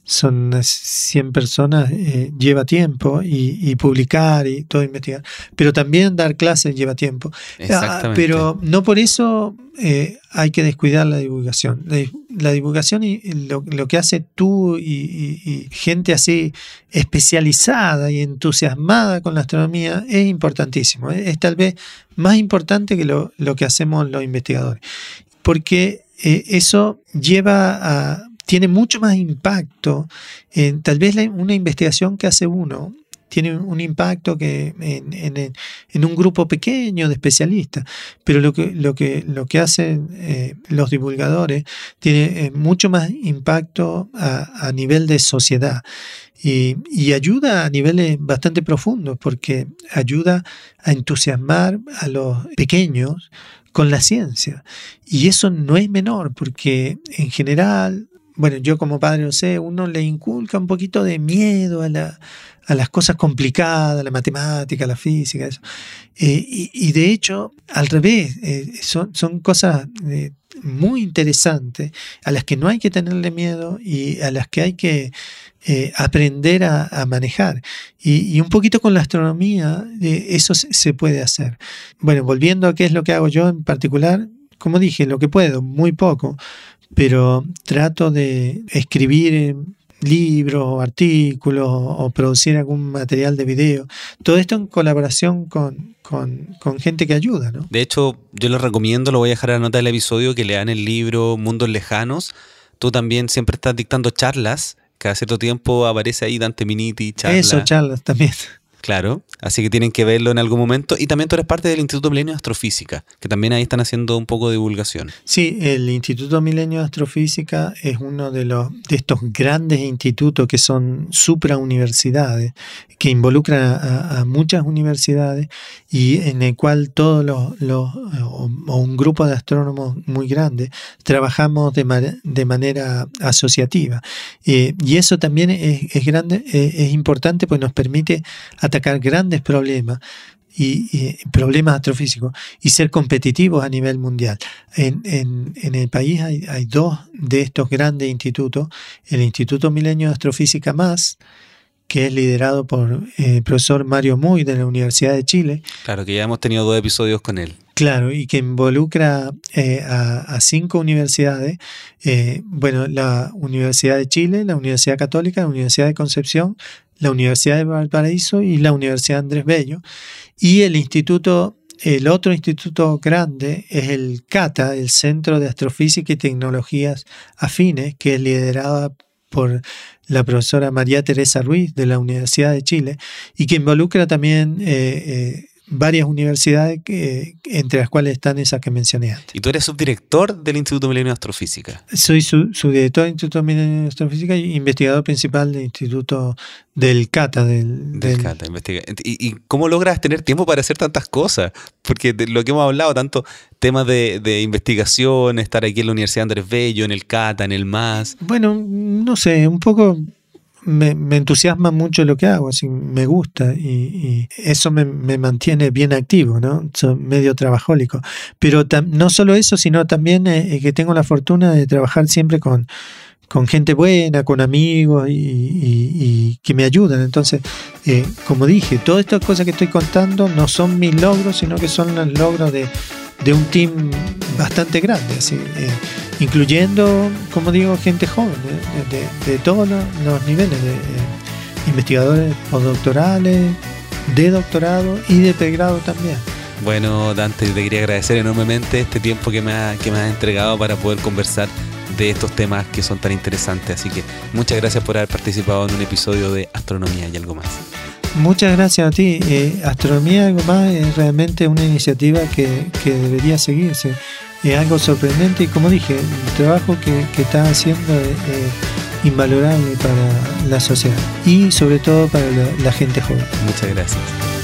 [SPEAKER 2] son 100 personas, eh, lleva tiempo y, publicar y todo investigar, pero también dar clases lleva tiempo. Ah, pero no por eso eh, hay que descuidar la divulgación. La, divulgación y lo, que hace tú y, gente así especializada y entusiasmada con la astronomía es importantísimo. Es, tal vez más importante que lo, lo que hacemos los investigadores, porque eh, eso lleva a tiene mucho más impacto. En, tal vez una investigación que hace uno tiene un impacto que en, un grupo pequeño de especialistas, pero lo que, lo que, lo que hacen eh, los divulgadores tiene eh, mucho más impacto a, nivel de sociedad y, y, ayuda a niveles bastante profundos porque ayuda a entusiasmar a los pequeños con la ciencia. Y eso no es menor porque en general bueno, yo como padre no sé, uno le inculca un poquito de miedo a, las cosas complicadas, la matemática, la física, eso. Eh, y, de hecho, al revés, eh, son, cosas eh, muy interesantes a las que no hay que tenerle miedo y a las que hay que aprender a, manejar. Y, un poquito con la astronomía, eso se puede hacer. Bueno, volviendo a qué es lo que hago yo en particular, como dije, lo que puedo, muy poco pero trato de escribir libros, artículos o producir algún material de video. Todo esto en colaboración con, gente que ayuda. ¿no?
[SPEAKER 1] De hecho, yo les recomiendo, lo voy a dejar a la nota del episodio, que lean el libro Mundos Lejanos. Tú también siempre estás dictando charlas. Cada cierto tiempo aparece ahí Dante Miniti, charlas.
[SPEAKER 2] Eso, charlas también.
[SPEAKER 1] Claro, así que tienen que verlo en algún momento. Y también tú eres parte del Instituto Milenio de Astrofísica, que también ahí están haciendo un poco de divulgación.
[SPEAKER 2] Sí, el Instituto Milenio de Astrofísica es uno de, los, de estos grandes institutos que son suprauniversidades, que involucran a, muchas universidades y en el cual todos los, o, un grupo de astrónomos muy grande trabajamos de, de manera asociativa. Eh, y eso también es, grande, es importante, pues nos permite atacar grandes problemas y, problemas astrofísicos y ser competitivos a nivel mundial. En, el país hay, dos de estos grandes institutos, el Instituto Milenio de Astrofísica Más, que es liderado por eh, el profesor Mario Muy de la Universidad de Chile.
[SPEAKER 1] Claro, que ya hemos tenido dos episodios con él.
[SPEAKER 2] Claro, y que involucra eh, a, cinco universidades, eh, bueno, la Universidad de Chile, la Universidad Católica, la Universidad de Concepción, la Universidad de Valparaíso y la Universidad Andrés Bello. Y el instituto, el otro instituto grande es el CATA, el Centro de Astrofísica y Tecnologías Afines, que es liderado por la profesora María Teresa Ruiz de la Universidad de Chile y que involucra también eh, varias universidades, que, entre las cuales están esas que mencioné antes.
[SPEAKER 1] ¿Y tú eres subdirector del Instituto Milenio de Astrofísica?
[SPEAKER 2] Soy subdirector del Instituto Milenio de Astrofísica y investigador principal del Instituto del CATA. Del,
[SPEAKER 1] del, CATA, investiga. ¿Y, cómo logras tener tiempo para hacer tantas cosas? Porque de lo que hemos hablado, tanto temas de, de investigación, estar aquí en la Universidad Andrés Bello, en el CATA, en el MAS.
[SPEAKER 2] Bueno, no sé, un poco me, entusiasma mucho lo que hago, así me gusta y, eso me, mantiene bien activo, ¿no? Soy medio trabajólico. Pero no solo eso, sino también eh, eh, que tengo la fortuna de trabajar siempre con, con gente buena, con amigos y, que me ayudan. Entonces, eh, como dije, todas estas cosas que estoy contando no son mis logros, sino que son los logros de, de un team bastante grande, así, eh, incluyendo, como digo, gente joven, de, todos los, niveles, de eh, investigadores postdoctorales, de doctorado y de pregrado también.
[SPEAKER 1] Bueno, Dante, te quería agradecer enormemente este tiempo que me, ha, que me has entregado para poder conversar de estos temas que son tan interesantes. Así que muchas gracias por haber participado en un episodio de Astronomía y algo más.
[SPEAKER 2] Muchas gracias a ti. Eh, Astronomía algo más es realmente una iniciativa que, debería seguirse. Es algo sorprendente y como dije, el trabajo que, está haciendo es invalorable para la sociedad y sobre todo para la gente joven.
[SPEAKER 1] Muchas gracias.